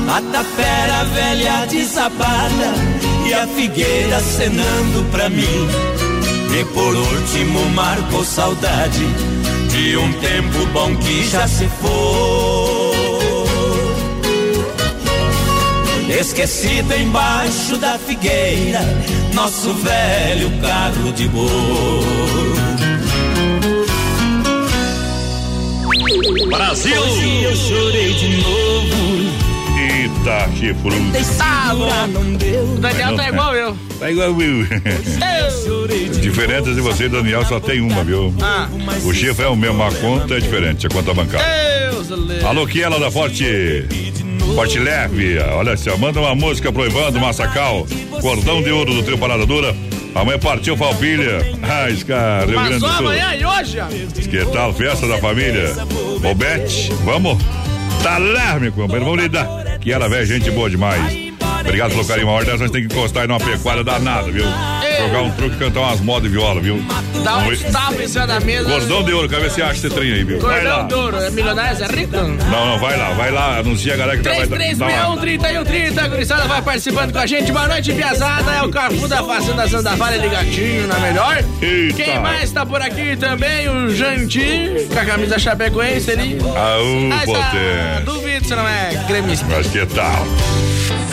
A tapera velha desabada e a figueira cenando pra mim. E por último marcou saudade de um tempo bom que já se foi. Esquecido embaixo da figueira, nosso velho carro de boi. Brasil! Hoje eu chorei de novo. Eita, chifrudo. Tá bom. O Daniel tá igual eu. Tá igual eu. Diferente de você, Daniel, só tem uma, viu? Ah. O chifre é o mesmo, a conta é diferente, a conta bancária. Deus. Alô, Kiela da Forte. Forte Leve, olha só, manda uma música pro Evandro Massacal, cordão de ouro do trio Parada Dura. Amanhã partiu Falpilha. Ah, cara, Rio Grande só do Sul. amanhã e hoje, amigo. Que tal festa da família? Ô Bete, vamos? Tá lá, meu companheiro, vamos lidar. Que ela velha, gente boa demais. Obrigado pelo carinho, uma hora nós temos que encostar aí numa pecuária danada, viu? Jogar um truque e cantar umas modas de viola, viu? Dá um tapa em cima da mesa. Cordão de ouro, quer ver se acha esse trem aí, viu? Cordão de ouro. É milionário, é rico? Não, não, vai lá, vai lá, anuncia a galera que vai dar- dar uma... 3361 Gurizada vai participando com a gente. Boa noite, Piazada. É o Carfu da Fazenda Santa Vale ligadinho na melhor. Eita. Quem mais tá por aqui também? O Janti, com a camisa chapecoense ali. O Mas, ah, potente. duvido se não é gremista. Mas que tal?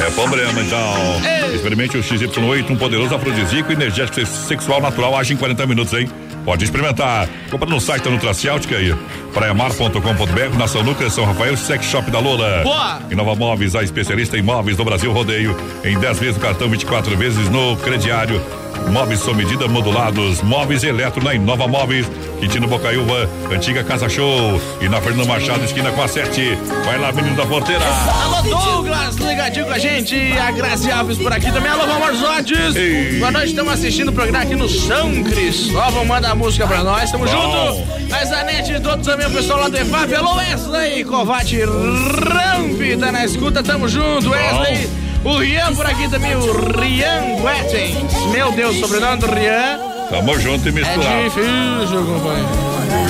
É problema, então. Ei. Experimente o XY8, um poderoso afrodisíaco energético sexual natural, age em 40 minutos, hein? Pode experimentar. Compra no site da Nutraciáutica aí. Praiamar.com.br, Nação Núcleo, São Rafael, Sex Shop da Lola. Boa! Inova Móveis, a especialista em móveis do Brasil Rodeio. Em 10 vezes no cartão, 24 vezes no crediário. Móveis sob medida modulados, móveis eletro na Inova Móveis, Quintino Bocaiúva, antiga Casa Show e na Fernando Machado, esquina com a 7. Vai lá, menino da porteira. Alô, Douglas, ligadinho com a gente. A Grazi Alves por aqui também. Alô, Valmorzotes. Ei. Boa noite, estamos assistindo o programa aqui no São Cristóvão. Manda a música pra nós, tamo Bom. junto. A Zanete e todos também, o pessoal lá do EFAP. Alô, Wesley, Covate Ramp, tá na escuta, tamo junto. Wesley, o Rian por aqui também, o Rian Guetens. Meu Deus, sobrenome do Rian. Tamo junto e É misturado. difícil, companheiro.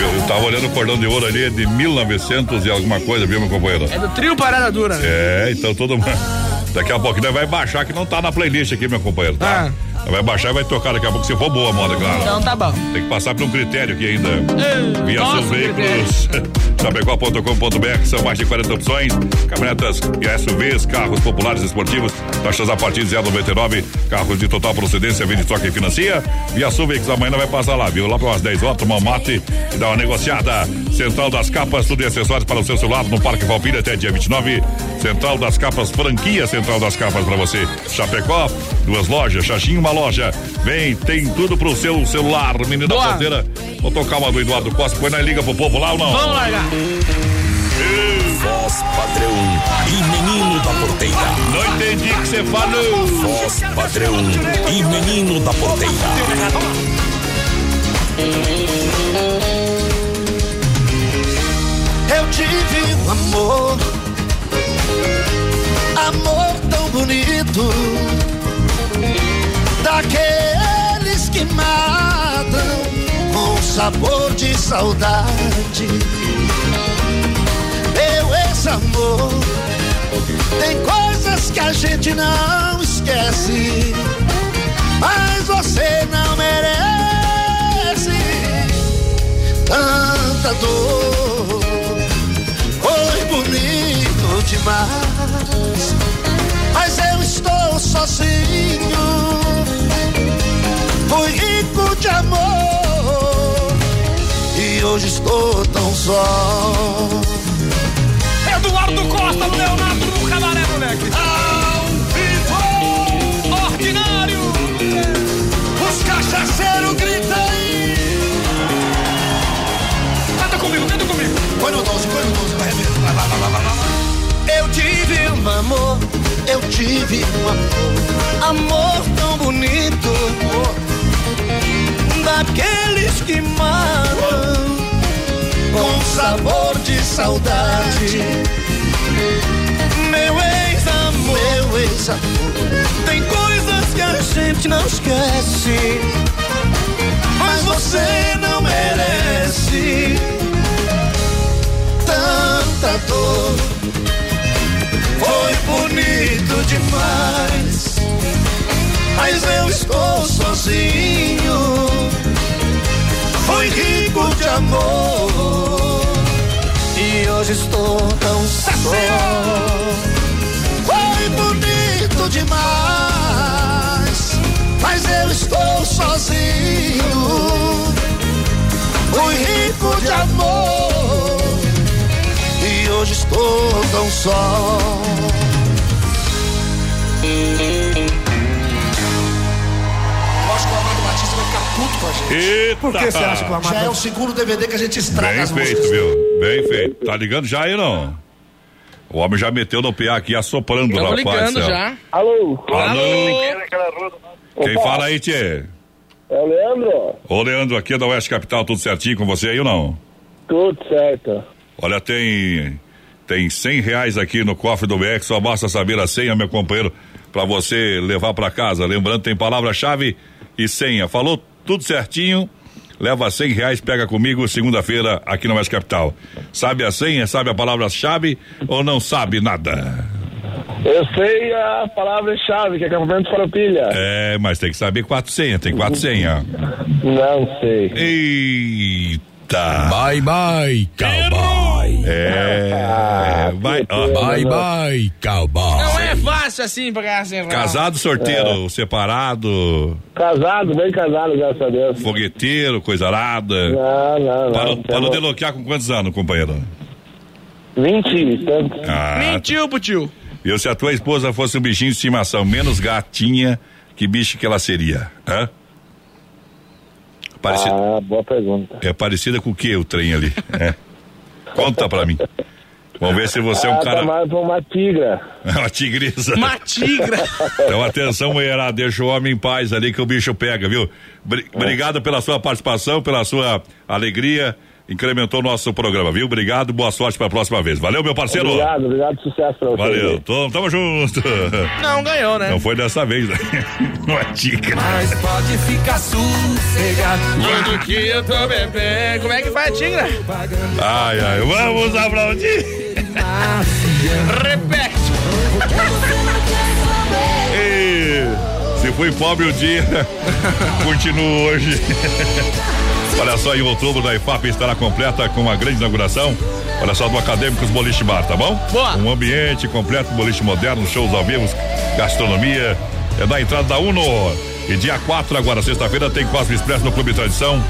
Eu, eu tava olhando o cordão de ouro ali, é de 1900 e alguma coisa, viu, meu companheiro? É do trio Parada Dura. né? É, então todo mundo. Daqui a pouco nós vai baixar, que não tá na playlist aqui, meu companheiro, tá? Vai baixar e vai tocar daqui a pouco, se for boa a moda, claro. Então tá bom. Tem que passar por um critério aqui ainda. Ei, Via seus veículos. (laughs) Chapecó.com.br, são mais de 40 opções. Caminhonetas e SUVs, carros populares esportivos, taxas a partir de 0,99, carros de total procedência, vende, toque e financia. Via Sul Veículos amanhã vai passar lá, viu? Lá para umas 10 horas, tomar um mate e dar uma negociada. Central das Capas, tudo e acessórios para o seu celular no Parque Valpilha até dia 29. Central das Capas, franquia Central das Capas para você. Chapecó, duas lojas, Xaxim, uma loja. Vem, tem tudo pro seu celular, menino da porteira. Vou tocar uma do Eduardo Costa, põe na liga pro povo lá ou não? Vamos largar. Voz padrão e menino da porteira. Não entendi o que você falou. Voz padrão e menino da porteira. Eu tive um amor, amor tão bonito, daqueles que matam com sabor de saudade. Meu ex-amor, tem coisas que a gente não esquece, mas você não merece tanta dor. Foi bonito demais, mas eu estou sozinho. Fui rico de amor e hoje estou tão só. Eduardo Costa do Leonardo no cabaré, moleque. Ao vivo, ordinário. Os cachaceiros gritam aí. Canta comigo, canta comigo. Põe no 12, põe no 12, vai arrebenta. Vai, vai, vai, vai, vai, vai. Eu tive um amor, eu tive um amor, amor tão bonito, daqueles que matam com sabor de saudade. Meu ex-amor, meu ex-amor, tem coisas que a gente não esquece, mas você não merece tanta dor. Foi bonito demais, mas eu estou sozinho. Fui rico de amor hoje estou tão só. Foi bonito demais, mas eu estou sozinho. Fui rico de amor e hoje estou tão só. Puto com a gente. Eita. Por que você acha que o Amado Já é o segundo DVD que a gente estraga Bem as feito, músicas. viu? Bem feito. Tá ligando já aí não? O homem já meteu no PA aqui, assoprando, Tamo rapaz. ligando céu. já. Alô? Alô? Quem Opa. fala aí, Tchê? É o Leandro? Ô, Leandro, aqui é da Oeste Capital, tudo certinho com você aí ou não? Tudo certo. Olha, tem tem cem reais aqui no cofre do BX, só basta saber a senha, meu companheiro, pra você levar pra casa. Lembrando, tem palavra-chave e senha. Falou tudo certinho, leva cem reais, pega comigo segunda-feira aqui no Oeste Capital. Sabe a senha, sabe a palavra-chave ou não sabe nada? Eu sei a palavra-chave, que é acampamento Farroupilha. É, mas tem que saber quatro senhas, tem quatro senhas. Não sei. Eita! Bye bye, cowboy. É. (laughs) Vai, ó. Bye bye, cowboy. Não é fácil assim pra ganhar 100 reais. Casado, sorteiro, separado, Casado, bem casado, graças a Deus. fogueteiro, coisa arada. Não, não, não. Parou, Tá parou bom. de loquear com quantos anos, companheiro? 20 e tanto. Ah, Mentiu pro tio. eu se a tua esposa fosse um bichinho de estimação, menos gatinha, que bicho que ela seria? Hã? Parecida, Ah, boa pergunta. É parecida com o que o trem ali? É. Conta pra mim. Vamos ver se você é um ah, tá cara. mais pra uma tigra. (laughs) Uma tigresa. Uma tigra. Então atenção, mulherada, deixa o homem em paz ali que o bicho pega, viu? Bri- É. Obrigado pela sua participação, pela sua alegria. Incrementou o nosso programa, viu? Obrigado, boa sorte pra próxima vez. Valeu, meu parceiro. Obrigado, obrigado, sucesso pra você. Valeu, tô- tamo junto. Não, ganhou, né? Não foi dessa vez, né? (laughs) Não é dica. Mas pode ficar sossegado. Quando que eu tô bebendo. Como é que faz, tigra? Ai, ai, vamos aplaudir. Repete. E se fui pobre o dia, (laughs) continuo hoje. (laughs) Olha só, em outubro da IFAP estará completa com uma grande inauguração. Olha só, do Acadêmicos Boliche Bar, tá bom? Boa. Um ambiente completo, boliche moderno, shows ao vivo, gastronomia. É da entrada da Uno. E dia 4, agora, sexta-feira, tem Cosme Expresso no Clube Tradição.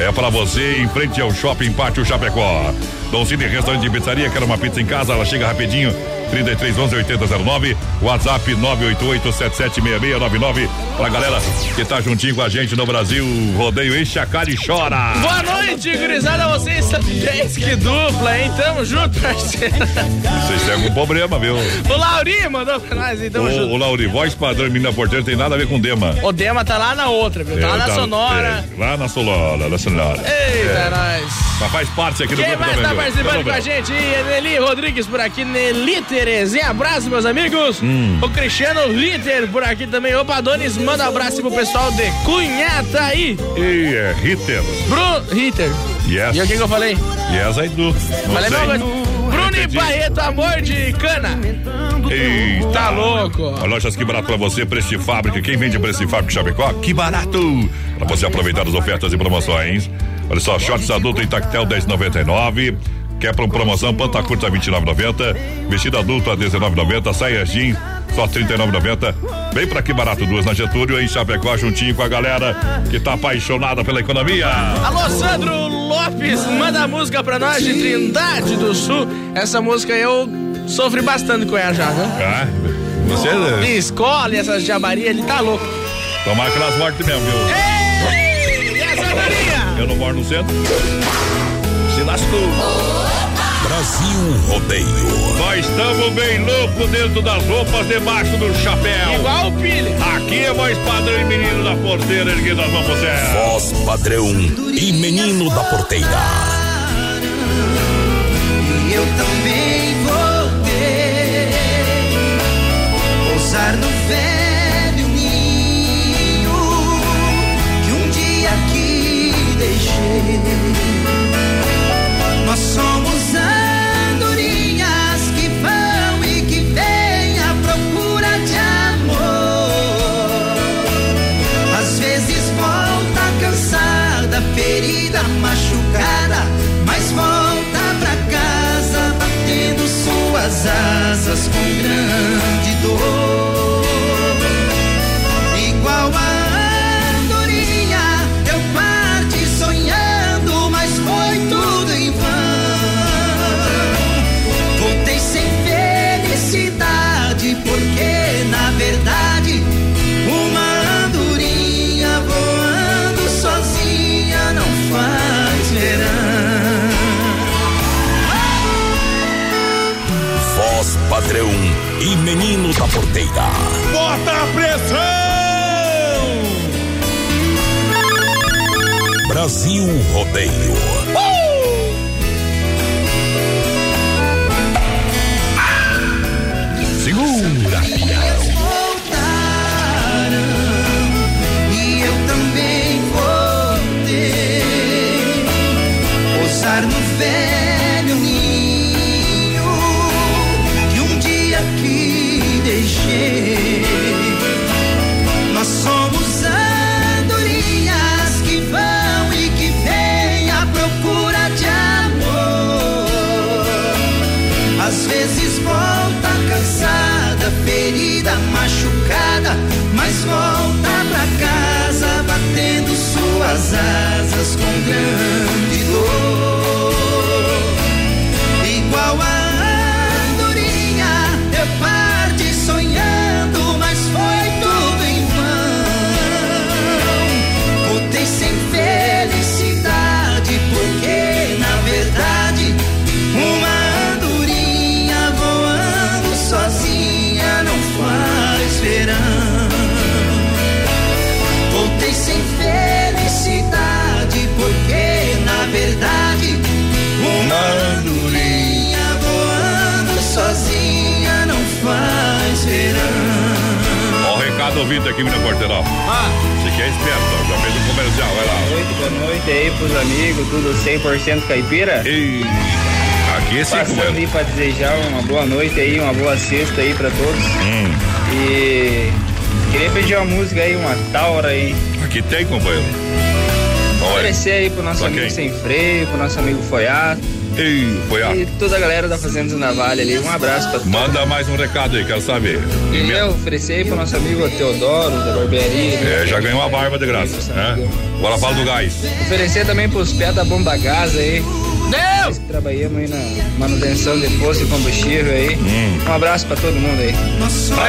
É para você, em frente ao Shopping Pátio Chapecó. Dom Cine Restaurante de Pizzaria, quer uma pizza em casa, ela chega rapidinho. 33 11 8009, WhatsApp 988 776699 pra galera que tá juntinho com a gente no Brasil. Rodeio enche a cara e chora. Boa noite, gurizada. Vocês são 10 que dupla, hein? Tamo junto, parceiro. Vocês têm algum problema, viu? O Lauri mandou pra nós, então O, junto. o Lauri, voz padrão menina porteira tem nada a ver com Dema. O Dema tá lá na outra, viu? Tá lá na tá- Sonora. é, lá na Sonora, na Sonora. Eita, É. nós. Mas faz parte aqui do Quem grupo também. tá? Participando com a gente? Nelly Rodrigues por aqui, Nelly Terezinha. Abraço, meus amigos. Hum. O Cristiano Litter por aqui também. Opa, Donis, manda um abraço pro pessoal de Cunhata aí. E é Ritter. Bruno Ritter. Yes. E o que, que eu falei? Yes, aí do. Falei mas- Bruno e Barreto, amor de cana. Eita. Tá louco. Lojas Que Barato pra você, preço de fábrica. Quem vende preço de fábrica Chapecó? Que barato! Pra você aproveitar as ofertas e promoções. Olha só, shorts adulto em tactel 10,99. Quer pra promoção, panta curta 29,90. Vestido adulto a 19,90. Saia jeans só 39,90. Vem pra Que Barato duas na Getúlio em Chapecó juntinho com a galera que tá apaixonada pela economia. Alô, Sandro Lopes, manda a música pra nós de Trindade do Sul. Essa música eu sofri bastante com ela já, viu? Ah, você De escola e essas jabarias, ele tá louco. tomara que elas mortem mesmo, viu? Ei, e essa? Eu não moro no centro. Se lascou. Brasil Rodeio. Nós estamos bem loucos dentro das roupas, debaixo do chapéu. Igual o Pile. Aqui é voz padrão e menino da porteira, erguendo as mãos pro céu. Voz padrão e menino da porteira. Nós somos andorinhas que vão e que vêm à procura de amor. Às vezes volta cansada, ferida, machucada, mas volta pra casa batendo suas asas com grande dor. Igual a Voz padrão e menino da porteira. Bota a pressão! Brasil Rodeio. Suas asas com grande 100% caipira. E aqui é Passando aí pra desejar uma boa noite aí, uma boa sexta aí pra todos. Hum. E queria pedir uma música aí, uma taura aí. Aqui tem, companheiro. Oferecer aí pro nosso Pra amigo quem? Sem Freio, pro nosso amigo Foiato. Ei, Foiato. E toda a galera da Fazenda do Navalha ali, um abraço pra todos. Manda mais um recado aí, quero saber. E eu oferecer aí pro nosso amigo Teodoro, da barbearia. É, já ganhou uma barba de graça, né? Agora fala do gás. Oferecer também pros pés da bomba gás aí. Deus! Trabalhamos aí na manutenção de posto de combustível aí. Hum. Um abraço pra todo mundo aí.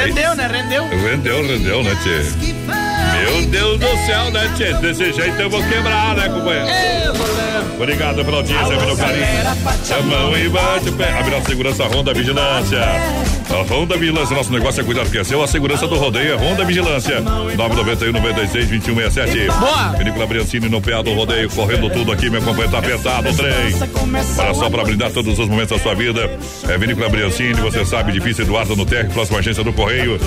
Rendeu, né? Rendeu. Rendeu, rendeu, né, Tchê? Meu Deus do céu, né, Tchê? Desse jeito eu vou quebrar, né, companheiro? Obrigado pela audiência, pelo carinho. A mão e bate o pé. A melhor segurança Honda Vigilância. A Honda Vigilância, nosso negócio é cuidar do que é seu. A segurança do rodeio é Honda Vigilância. 991 96 2167. Boa! Vinícola Briancini no PA do rodeio, correndo tudo aqui, meu companheiro tá apertado o trem. Olha só, para brindar todos os momentos da sua vida. É Vinícola Briancini, você sabe, difícil Eduardo no TR, próxima agência do Correio.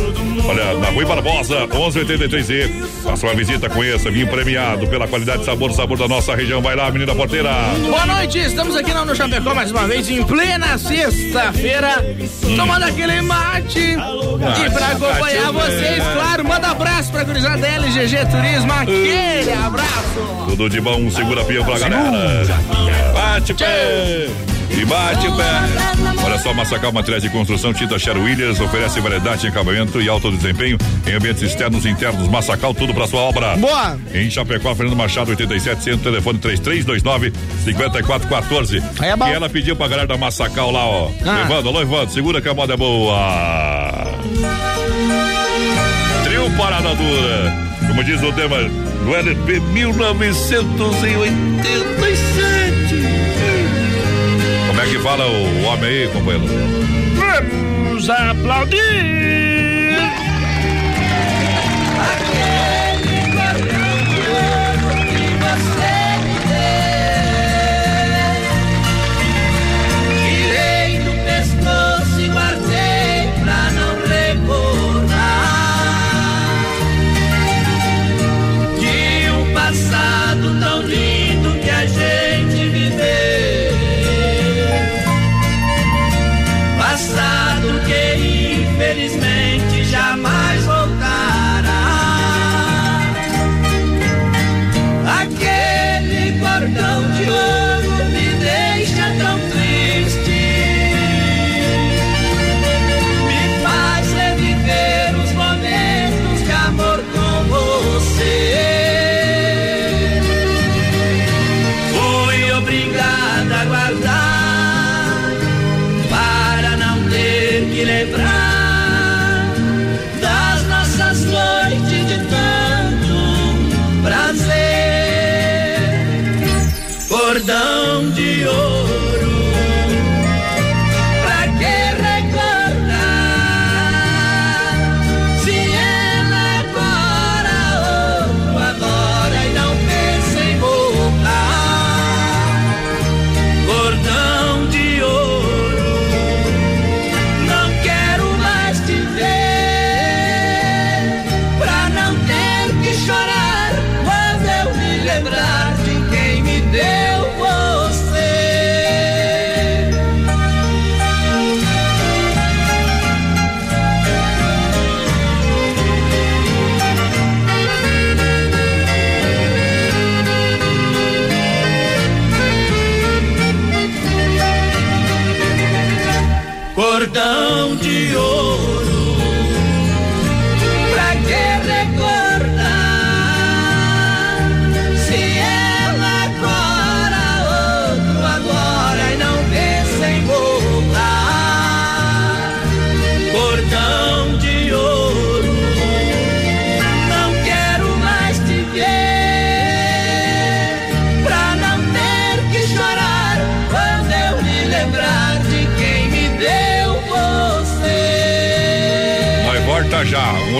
Olha, na Rui Barbosa, 1183E. Faça uma visita, conheça, vinho premiado pela qualidade e sabor, sabor da nossa região. Vai lá, menina porteira. Boa noite, estamos aqui no Chapecó mais uma vez, em plena sexta-feira, tomando aquele mate. e pra acompanhar vocês, claro, manda abraço pra gurizada da LGG Turismo, aquele abraço. Tudo de bom, segura pia pra galera. Bate pé. E bate o pé. Olha só, Massacal Materiais de Construção, Tinta Sher Williams, oferece variedade de acabamento e alto desempenho em ambientes externos e internos. Massacal, tudo pra sua obra. Boa! Em Chapecó, Fernando Machado, 87, centro, telefone 3329 5414. É bom. E ela pediu pra galera da Massacal lá, ó. Ah. Levando, alô, Evandro, segura que a moda é boa. Trio Parada Dura. Como diz o tema do LP 1987. Que fala o homem aí, companheiro? Vamos aplaudir!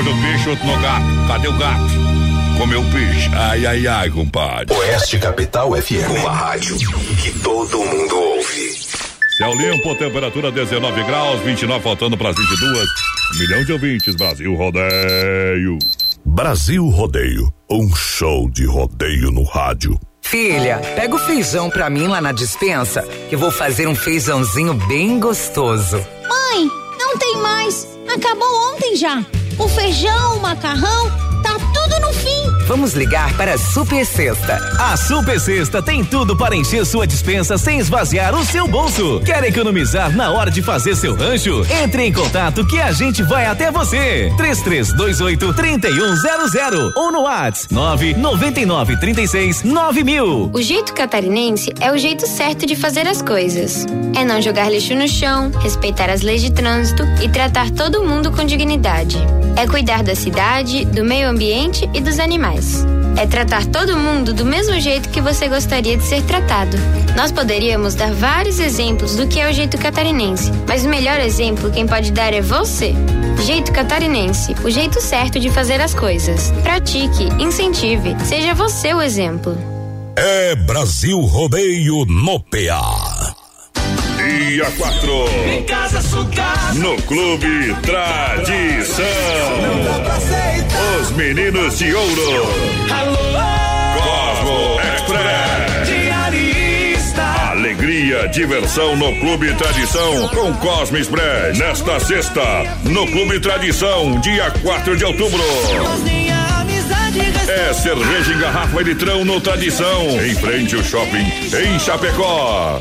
Um olho no peixe, outro no gato. Cadê o gato? Comeu peixe. Ai, ai, ai, compadre. Oeste Capital FM. Uma rádio que todo mundo ouve. Céu limpo, temperatura 19 graus, 29 faltando para as 22. Um milhão de ouvintes, Brasil Rodeio. Brasil Rodeio, um show de rodeio no rádio. Filha, pega o feijão pra mim lá na dispensa, que eu vou fazer um feijãozinho bem gostoso. Mãe, não tem mais. Acabou ontem já. O feijão, o macarrão, Vamos ligar para a Super Sexta. A Super Sexta tem tudo para encher sua dispensa sem esvaziar o seu bolso. Quer economizar na hora de fazer seu rancho? Entre em contato que a gente vai até você. 3328 3100 ou no WhatsApp 999 36 9000. O jeito catarinense é o jeito certo de fazer as coisas. É não jogar lixo no chão, respeitar as leis de trânsito e tratar todo mundo com dignidade. É cuidar da cidade, do meio ambiente e dos animais. É tratar todo mundo do mesmo jeito que você gostaria de ser tratado. Nós poderíamos dar vários exemplos do que é o jeito catarinense, mas o melhor exemplo quem pode dar é você. Jeito catarinense, o jeito certo de fazer as coisas. Pratique, incentive, seja você o exemplo. É Brasil Rodeio no PA. Dia 4. Em casa, sua casa. No Clube Tradição. Os meninos de ouro. Cosmo Express. Diarista. Alegria, diversão no Clube Tradição com Cosmo Express. Nesta sexta, no Clube Tradição, dia 4 de outubro. É cerveja em garrafa e litrão no Tradição. Em frente ao shopping, em Chapecó.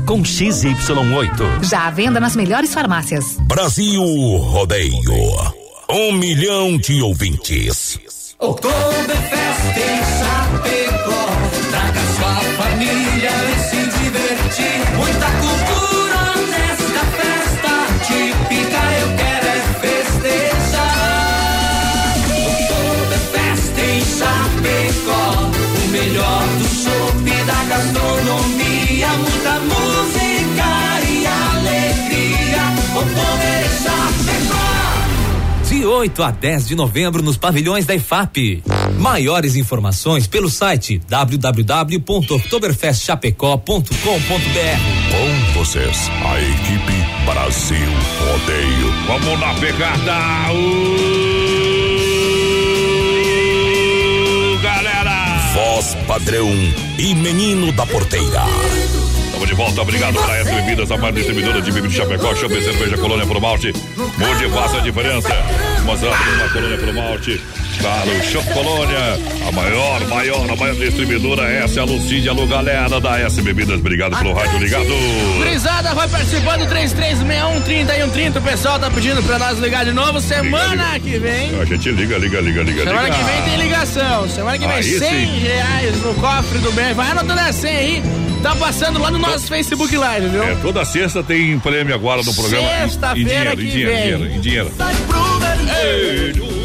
com XY8. Já à venda nas melhores farmácias. Brasil Rodeio. Um milhão de ouvintes. Oktoberfest em Chapecó. 8 a 10 de novembro nos pavilhões da IFAP. Maiores informações pelo site www.oktoberfestchapecó.com.br. Com vocês, a equipe Brasil Rodeio. Vamos na pegada. Uh, galera. Voz padrão e menino da porteira. Estamos de volta, obrigado para essa bebidas, a mais distribuidora de bebidas de Chapecó, chama e cerveja Colônia pro Malte. Mude e faça a diferença. Mostrando uma Colônia pro Malte. Claro, Shop Colônia, a maior, maior, a maior distribuidora, essa é a Lucídia, alô galera da S Bebidas, obrigado pelo rádio ligado. Brisada vai participando 3361 O pessoal tá pedindo pra nós ligar de novo semana que vem. A gente liga, liga, liga, liga. Semana liga. que vem tem ligação. Semana que vem, Aí 100 sim. reais no cofre do bem. Vai anotando a 100 aí. Tá passando lá no nosso Facebook Live, viu? É, toda sexta tem prêmio agora no programa. em- Sexta-feira em dinheiro, em dinheiro, em dinheiro. Ei,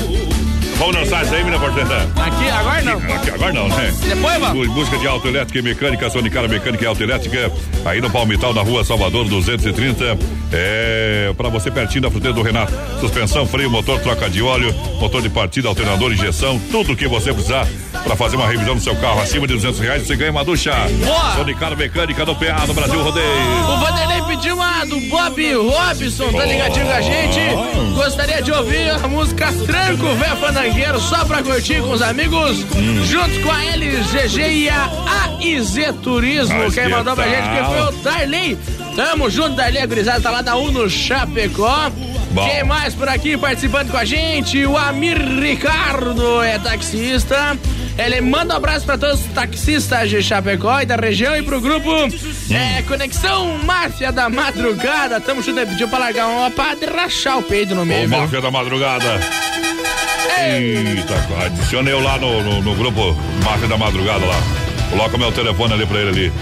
Vamos dançar isso aí, menina Portenta? Aqui, agora não. Aqui, agora não, né? Depois, vamos. Bu- Busca de autoelétrica e mecânica, Sonicara Mecânica e Autoelétrica, aí no Palmital, na rua Salvador 230. É pra você pertinho da fruteira do Renato. Suspensão, freio, motor, troca de óleo, motor de partida, alternador, injeção, tudo que você precisar pra fazer uma revisão do seu carro. Acima de 200 reais você ganha uma ducha. Boa. Sonicara Mecânica no PA, no Brasil Rodeio. O Vanderlei pediu uma do Bob Robson, tá ligadinho com a gente? Gostaria de ouvir a música Tranco Vé Só pra curtir com os amigos, Hum. junto com a LGG e a AIZ Turismo. Mas Quem que mandou pra gente que foi o Darley. Tamo junto, Darley, a gurizada tá lá da Uno Chapecó. Bom. Quem mais por aqui participando com a gente? O Amir Ricardo é taxista. Ele manda um abraço pra todos os taxistas de Chapecó e da região e pro grupo é, Conexão Máfia da Madrugada. Tamo junto, ele pediu pra largar uma pra rachar o peito no Ô, meio. viu? Máfia da Madrugada. Eita, adicione eu lá no, no, no grupo Máfia da Madrugada lá. Coloca meu telefone ali pra ele ali.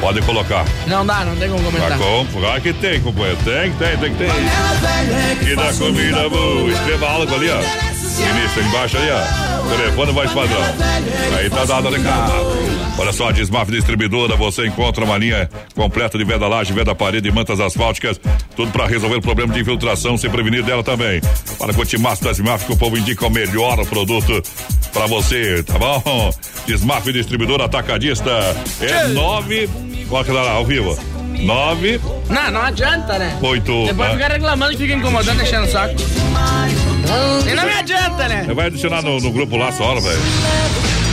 Pode colocar. Não dá, não tem como comentar. Tá com, claro que tem, companheiro. Tem, tem, tem que ter. E da comida boa. Escreva algo ali, ó. Início embaixo aí, ó. Telefone mais padrão. Aí tá dado recado. Olha só, a Desmaf Distribuidora, você encontra uma linha completa de venda laje, venda parede e mantas asfálticas. Tudo para resolver o problema de infiltração, sem prevenir dela também. Para o Timaço da Desmaf, que o povo indica o melhor produto para você, tá bom? Desmaf Distribuidora Atacadista é nove. Que dá lá, ao vivo? Nove. Não, não adianta, né? Oito. Depois né? fica reclamando que fica incomodando, deixando o saco. E não me adianta, né? Vai adicionar no, no grupo lá só, velho.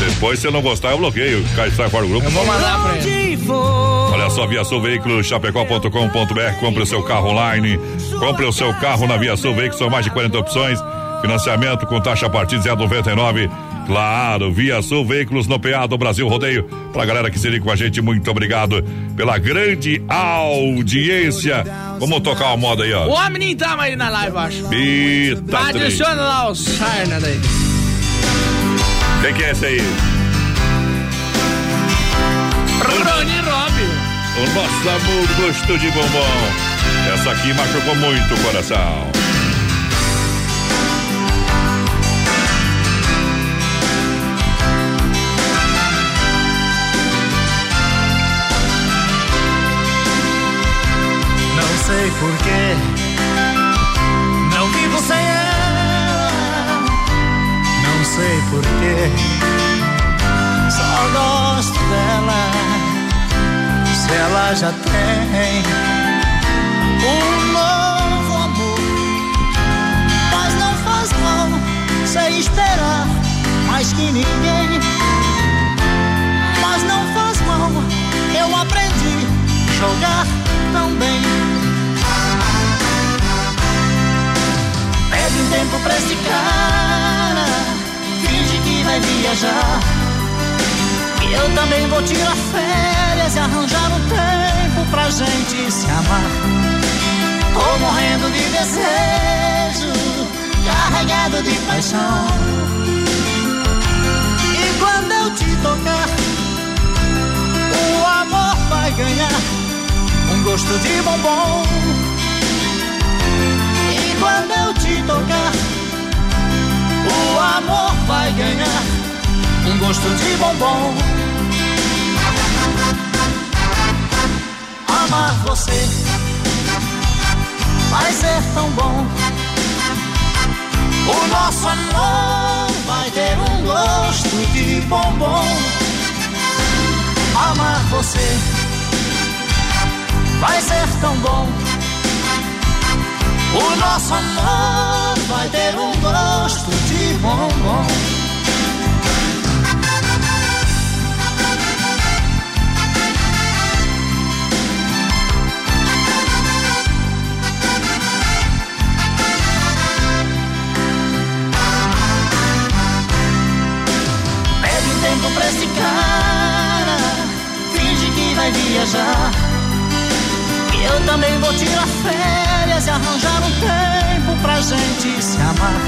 Depois, se eu não gostar, eu bloqueio. Cai, sai fora do grupo. Eu vou mandar pra ele. Olha só, Via Sul Veículos, chapecó.com.br. Compre o seu carro online. Compre o seu carro na Via Sul Veículos. São mais de 40 opções. Financiamento com taxa a partir de 0,99. Claro, Via Sul Veículos no PA do Brasil Rodeio. Pra galera que se liga com a gente, muito obrigado pela grande audiência. Vamos tocar uma moda aí, ó. O homem nem tá mais na live, acho. Eita, trem. Adiciona lá o Sarna daí. Quem que é esse aí? Rony Rob. O nosso amor gosto de bombom. Essa aqui machucou muito o coração. Porquê, não vivo sem ela. Não sei porquê, só gosto dela. Se ela já tem um novo amor, mas não faz mal, sei esperar mais que ninguém. Mas não faz mal, eu aprendi jogar tão bem. Tempo pra esse cara, finge que vai viajar. Eu também vou tirar férias e arranjar um tempo pra gente se amar. Tô morrendo de desejo, carregado de paixão. E quando eu te tocar, o amor vai ganhar um gosto de bombom. E quando te tocar, o amor vai ganhar um gosto de bombom. Amar você vai ser tão bom. O nosso amor vai ter um gosto de bombom. Amar você vai ser tão bom. O nosso amor vai ter um gosto de bombom. Pede tempo pra esse cara, finge que vai viajar. Eu também vou tirar férias e arranjar um tempo pra gente se amar.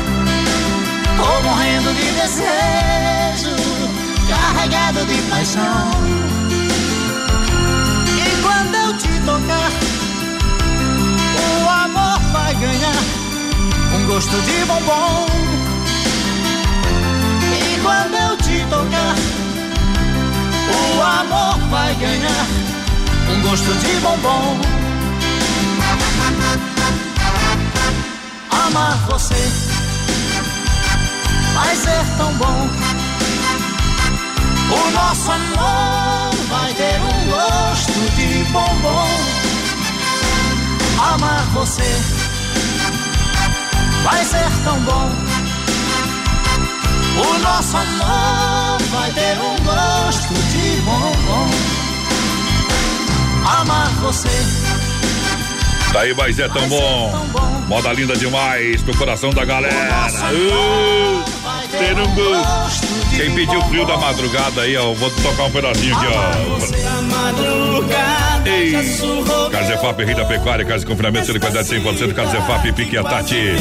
Tô morrendo de desejo, carregado de paixão. E quando eu te tocar, o amor vai ganhar um gosto de bombom. E quando eu te tocar, o amor vai ganhar um gosto de bombom. Amar você vai ser tão bom. O nosso amor vai ter um gosto de bombom. Amar você vai ser tão bom. O nosso amor vai ter um gosto de bombom. Amar você Tá aí, mas é tão bom. Moda linda demais pro coração da galera. Uh, ter um gosto. Quem pediu frio da madrugada aí, ó, vou tocar um pedacinho aqui, ó. Ei, Carlos EFAP, Rei da Pecuária, Casa de Confinamento, de qualidade 100%, Carlos EFAP, Pique a Tati.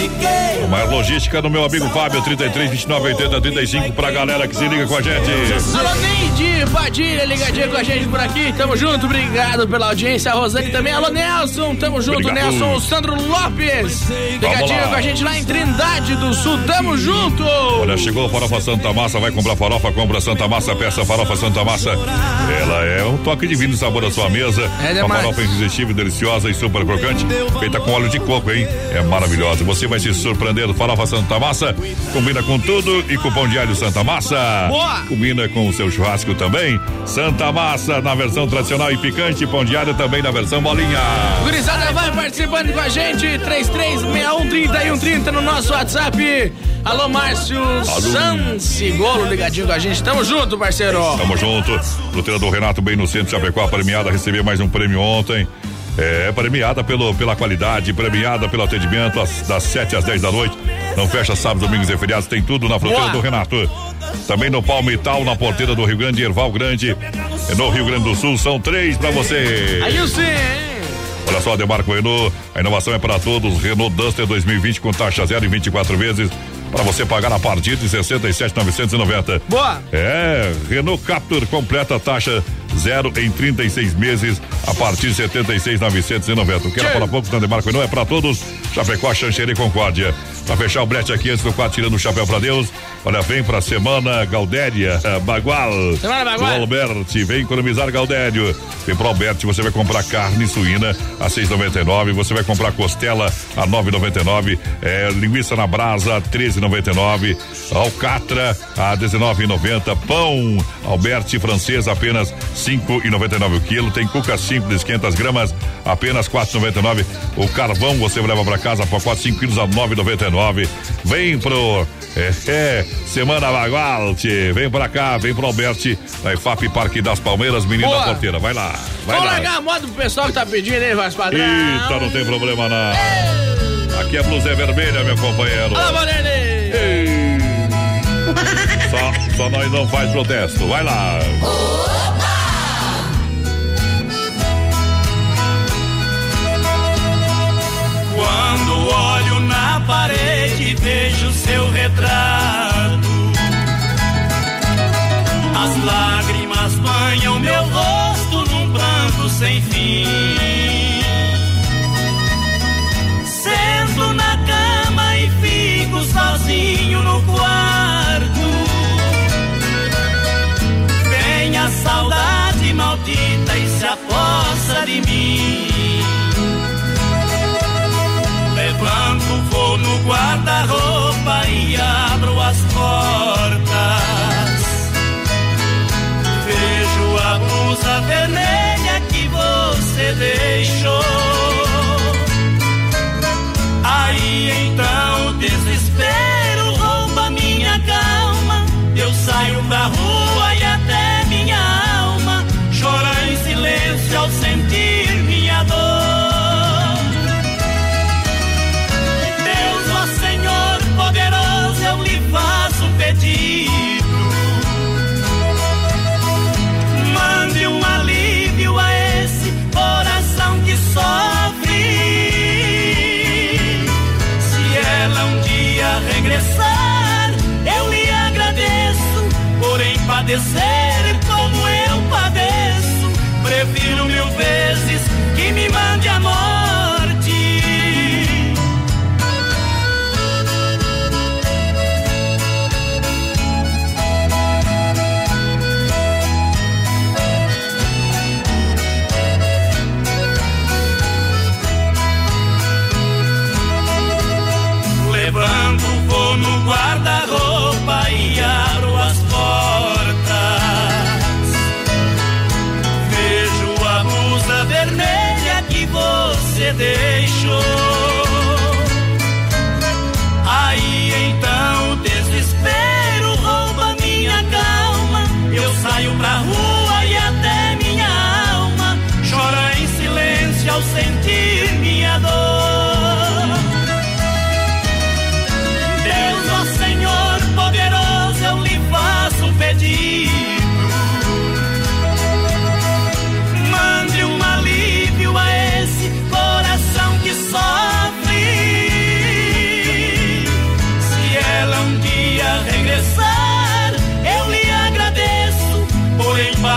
Uma logística no meu amigo Fábio, 33, 29, 80, 35, pra galera que se liga com a gente. Alô, Neide Padilha, ligadinha com a gente por aqui. Tamo junto, obrigado pela audiência. A Rosane também. Alô, Nelson, tamo junto. Obrigado. Nelson, o Sandro Lopes. Ligadinho com a gente lá em Trindade do Sul. Tamo junto. Olha, chegou a farofa Santa Massa, vai comprar farofa, compra Santa Massa, peça farofa Santa Massa. Ela é um toque divino sabor à sua mesa. É Uma demais. farofa irresistível, deliciosa e super crocante, feita com óleo de coco, hein? É maravilhosa. Você vai se surpreender. Farofa Santa Massa combina com tudo e cupom diário Santa Massa. Boa. Combina com o seu churrasco também. Santa Massa na versão tradicional e picante, pão diário também na versão bolinha. Gurizada vai participando com a gente, 33613130 no nosso WhatsApp. Alô, Márcio Sansigolo, ligadinho com a gente. Tamo junto, parceiro. Tamo junto. Fruteira do Renato bem no centro de Chapecó, premiada, recebeu mais um prêmio ontem. É premiada pelo, pela qualidade, premiada pelo atendimento às- das 7 às 10 da noite. Não fecha sábados, domingos e feriados, tem tudo na fruteira Boa. do Renato. Também no Palmital, na porteira do Rio Grande, Erval Grande. No Rio Grande do Sul, são três pra você. Aí sim, Olha só, Demarco Renault, a inovação é para todos. Renault Duster 2020 com taxa zero em 24 vezes. Para você pagar a partir de 67,990. Boa. É, Renault Captur completa a taxa zero em 36 meses a partir de 76,990. O que era para poucos na Demarco Renault é para todos. Chapecó, Xanxerê e Concórdia. Para fechar o brete aqui antes do quadro tirando o chapéu para Deus. Olha, vem pra semana Galdéria, eh, Bagual. Semana Bagual. Alberti, vem economizar Galdério. Vem pro Alberti, você vai comprar carne suína a 6,99. Você vai comprar costela a 9,99. É, linguiça na brasa a 13,99. Alcatra a 19,90. Pão Alberti francês apenas 5,99 o quilo. Tem cuca simples 500 gramas apenas 4,99. O carvão você leva para casa por 4, 5 quilos a 9,99. Vem pro é, (laughs) é, Semana Bagual, tchê. Vem pra cá, vem pro Alberti, na IFAP Parque das Palmeiras, menino Boa. da porteira. Vai lá, vai Vamos lá. largar a moda pro pessoal que tá pedindo aí, Vasco Padrão. Eita, não tem problema não. Aqui a blusa é vermelha, meu companheiro. Alô. Ei. Só, só nós não faz protesto. Vai lá. Quando olho na parede vejo seu retrato. As lágrimas banham meu rosto num pranto sem fim. Guarda-roupa e abro as portas. Vejo a blusa vermelha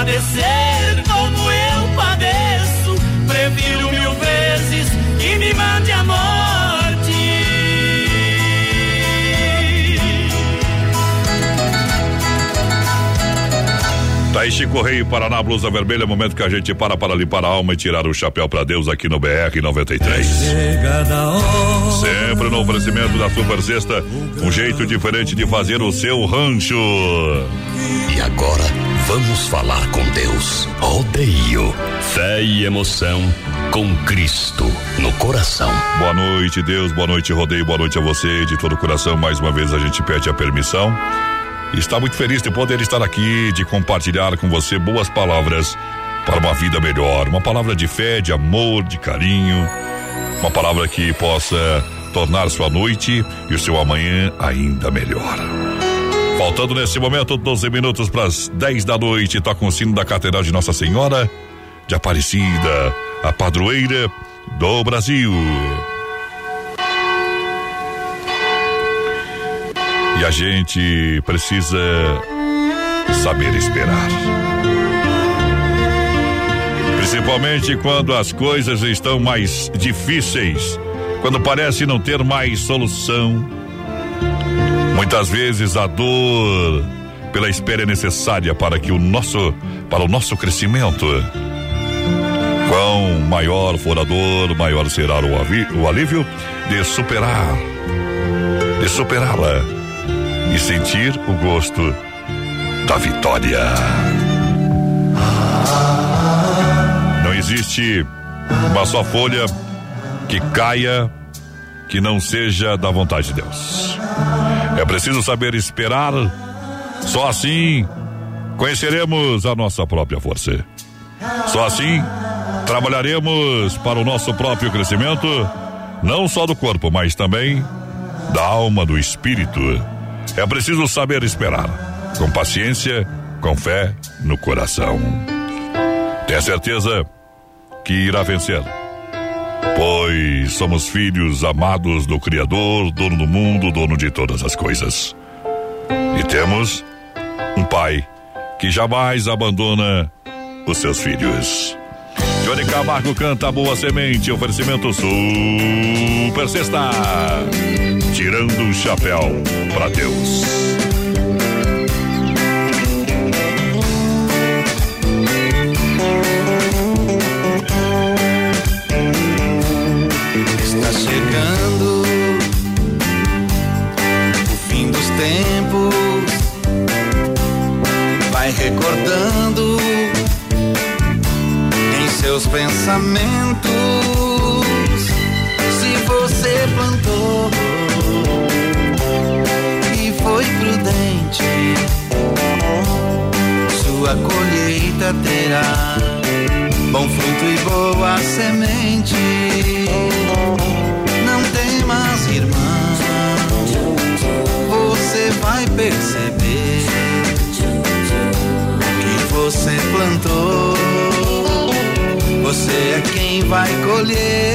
padecer como eu padeço, prefiro mil vezes que me mande a morte. Taishi Correia Paraná, blusa vermelha, momento que a gente para para limpar a alma e tirar o chapéu para Deus aqui no BR 93. Sempre no oferecimento da Super Sexta, um jeito diferente de fazer o seu rancho. E agora, vamos falar com Deus. Rodeio, fé e emoção com Cristo no coração. Boa noite, Deus, boa noite, Rodeio, boa noite a você, de todo o coração. Mais uma vez a gente pede a permissão. Está muito feliz de poder estar aqui, de compartilhar com você boas palavras para uma vida melhor. Uma palavra de fé, de amor, de carinho. Uma palavra que possa tornar sua noite e o seu amanhã ainda melhor. Faltando nesse momento 12 minutos para as 10 da noite, toca o sino da Catedral de Nossa Senhora de Aparecida, a padroeira do Brasil. E a gente precisa saber esperar. Principalmente quando as coisas estão mais difíceis, quando parece não ter mais solução. Muitas vezes a dor pela espera é necessária para que o nosso para o nosso crescimento. Quão maior for a dor, maior será o, o alívio de superar, de superá-la e sentir o gosto da vitória. Não existe uma só folha que caia que não seja da vontade de Deus. É preciso saber esperar, só assim conheceremos a nossa própria força. Só assim trabalharemos para o nosso próprio crescimento, não só do corpo, mas também da alma, do espírito. É preciso saber esperar, com paciência, com fé no coração. Tenha certeza que irá vencer, pois somos filhos amados do Criador, dono do mundo, dono de todas as coisas. E temos um Pai que jamais abandona os seus filhos. Johnny Camargo canta Boa Semente, oferecimento Super Sexta. Tirando o chapéu para Deus. Tempos. Vai recordando em seus pensamentos se você plantou e foi prudente. Sua colheita terá bom fruto e boa semente. Vai colher.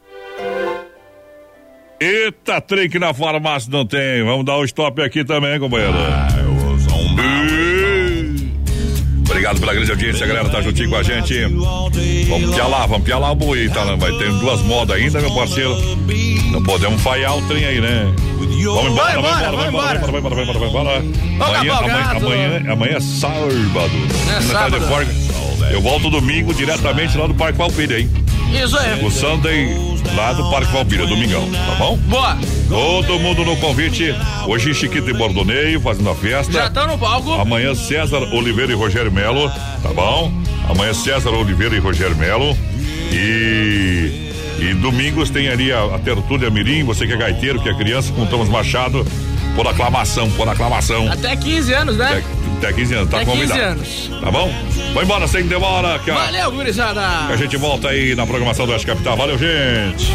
Eita, trem que na farmácia não tem. Vamos dar o um stop aqui também, companheiro. Obrigado pela grande audiência, a galera tá juntinho com a gente. Vamos pialar, vamos pialar o boi, tá? Vai ter duas modas ainda, meu parceiro. Não podemos falhar o trem aí, né? Vamos embora, vamos embora, vamos embora, vamos embora, vamos embora, vamos embora. Amanhã, amanhã, amanhã, amanhã é sábado. É sábado. Eu volto domingo diretamente lá do Parque Valpilha, hein? Isso aí. O Sunday lá do Parque Valpilha, domingão, tá bom? Boa. Todo mundo no convite. Hoje Chiquito e Bordoneio fazendo a festa. Já estão no palco. Amanhã César Oliveira e Rogério Melo, tá bom? Amanhã César Oliveira e Rogério Melo. E e domingos tem ali a, a Tertúlia Mirim, você que é gaiteiro, que é criança, com Thomas Machado, por aclamação, por aclamação. Até 15 anos, né? Até, até 15 anos, tá Até convidado. 15 anos. Tá bom? Vai embora sem demora. Que a, Valeu, gurizada. a gente volta aí na programação do Oeste Capital. Valeu, gente.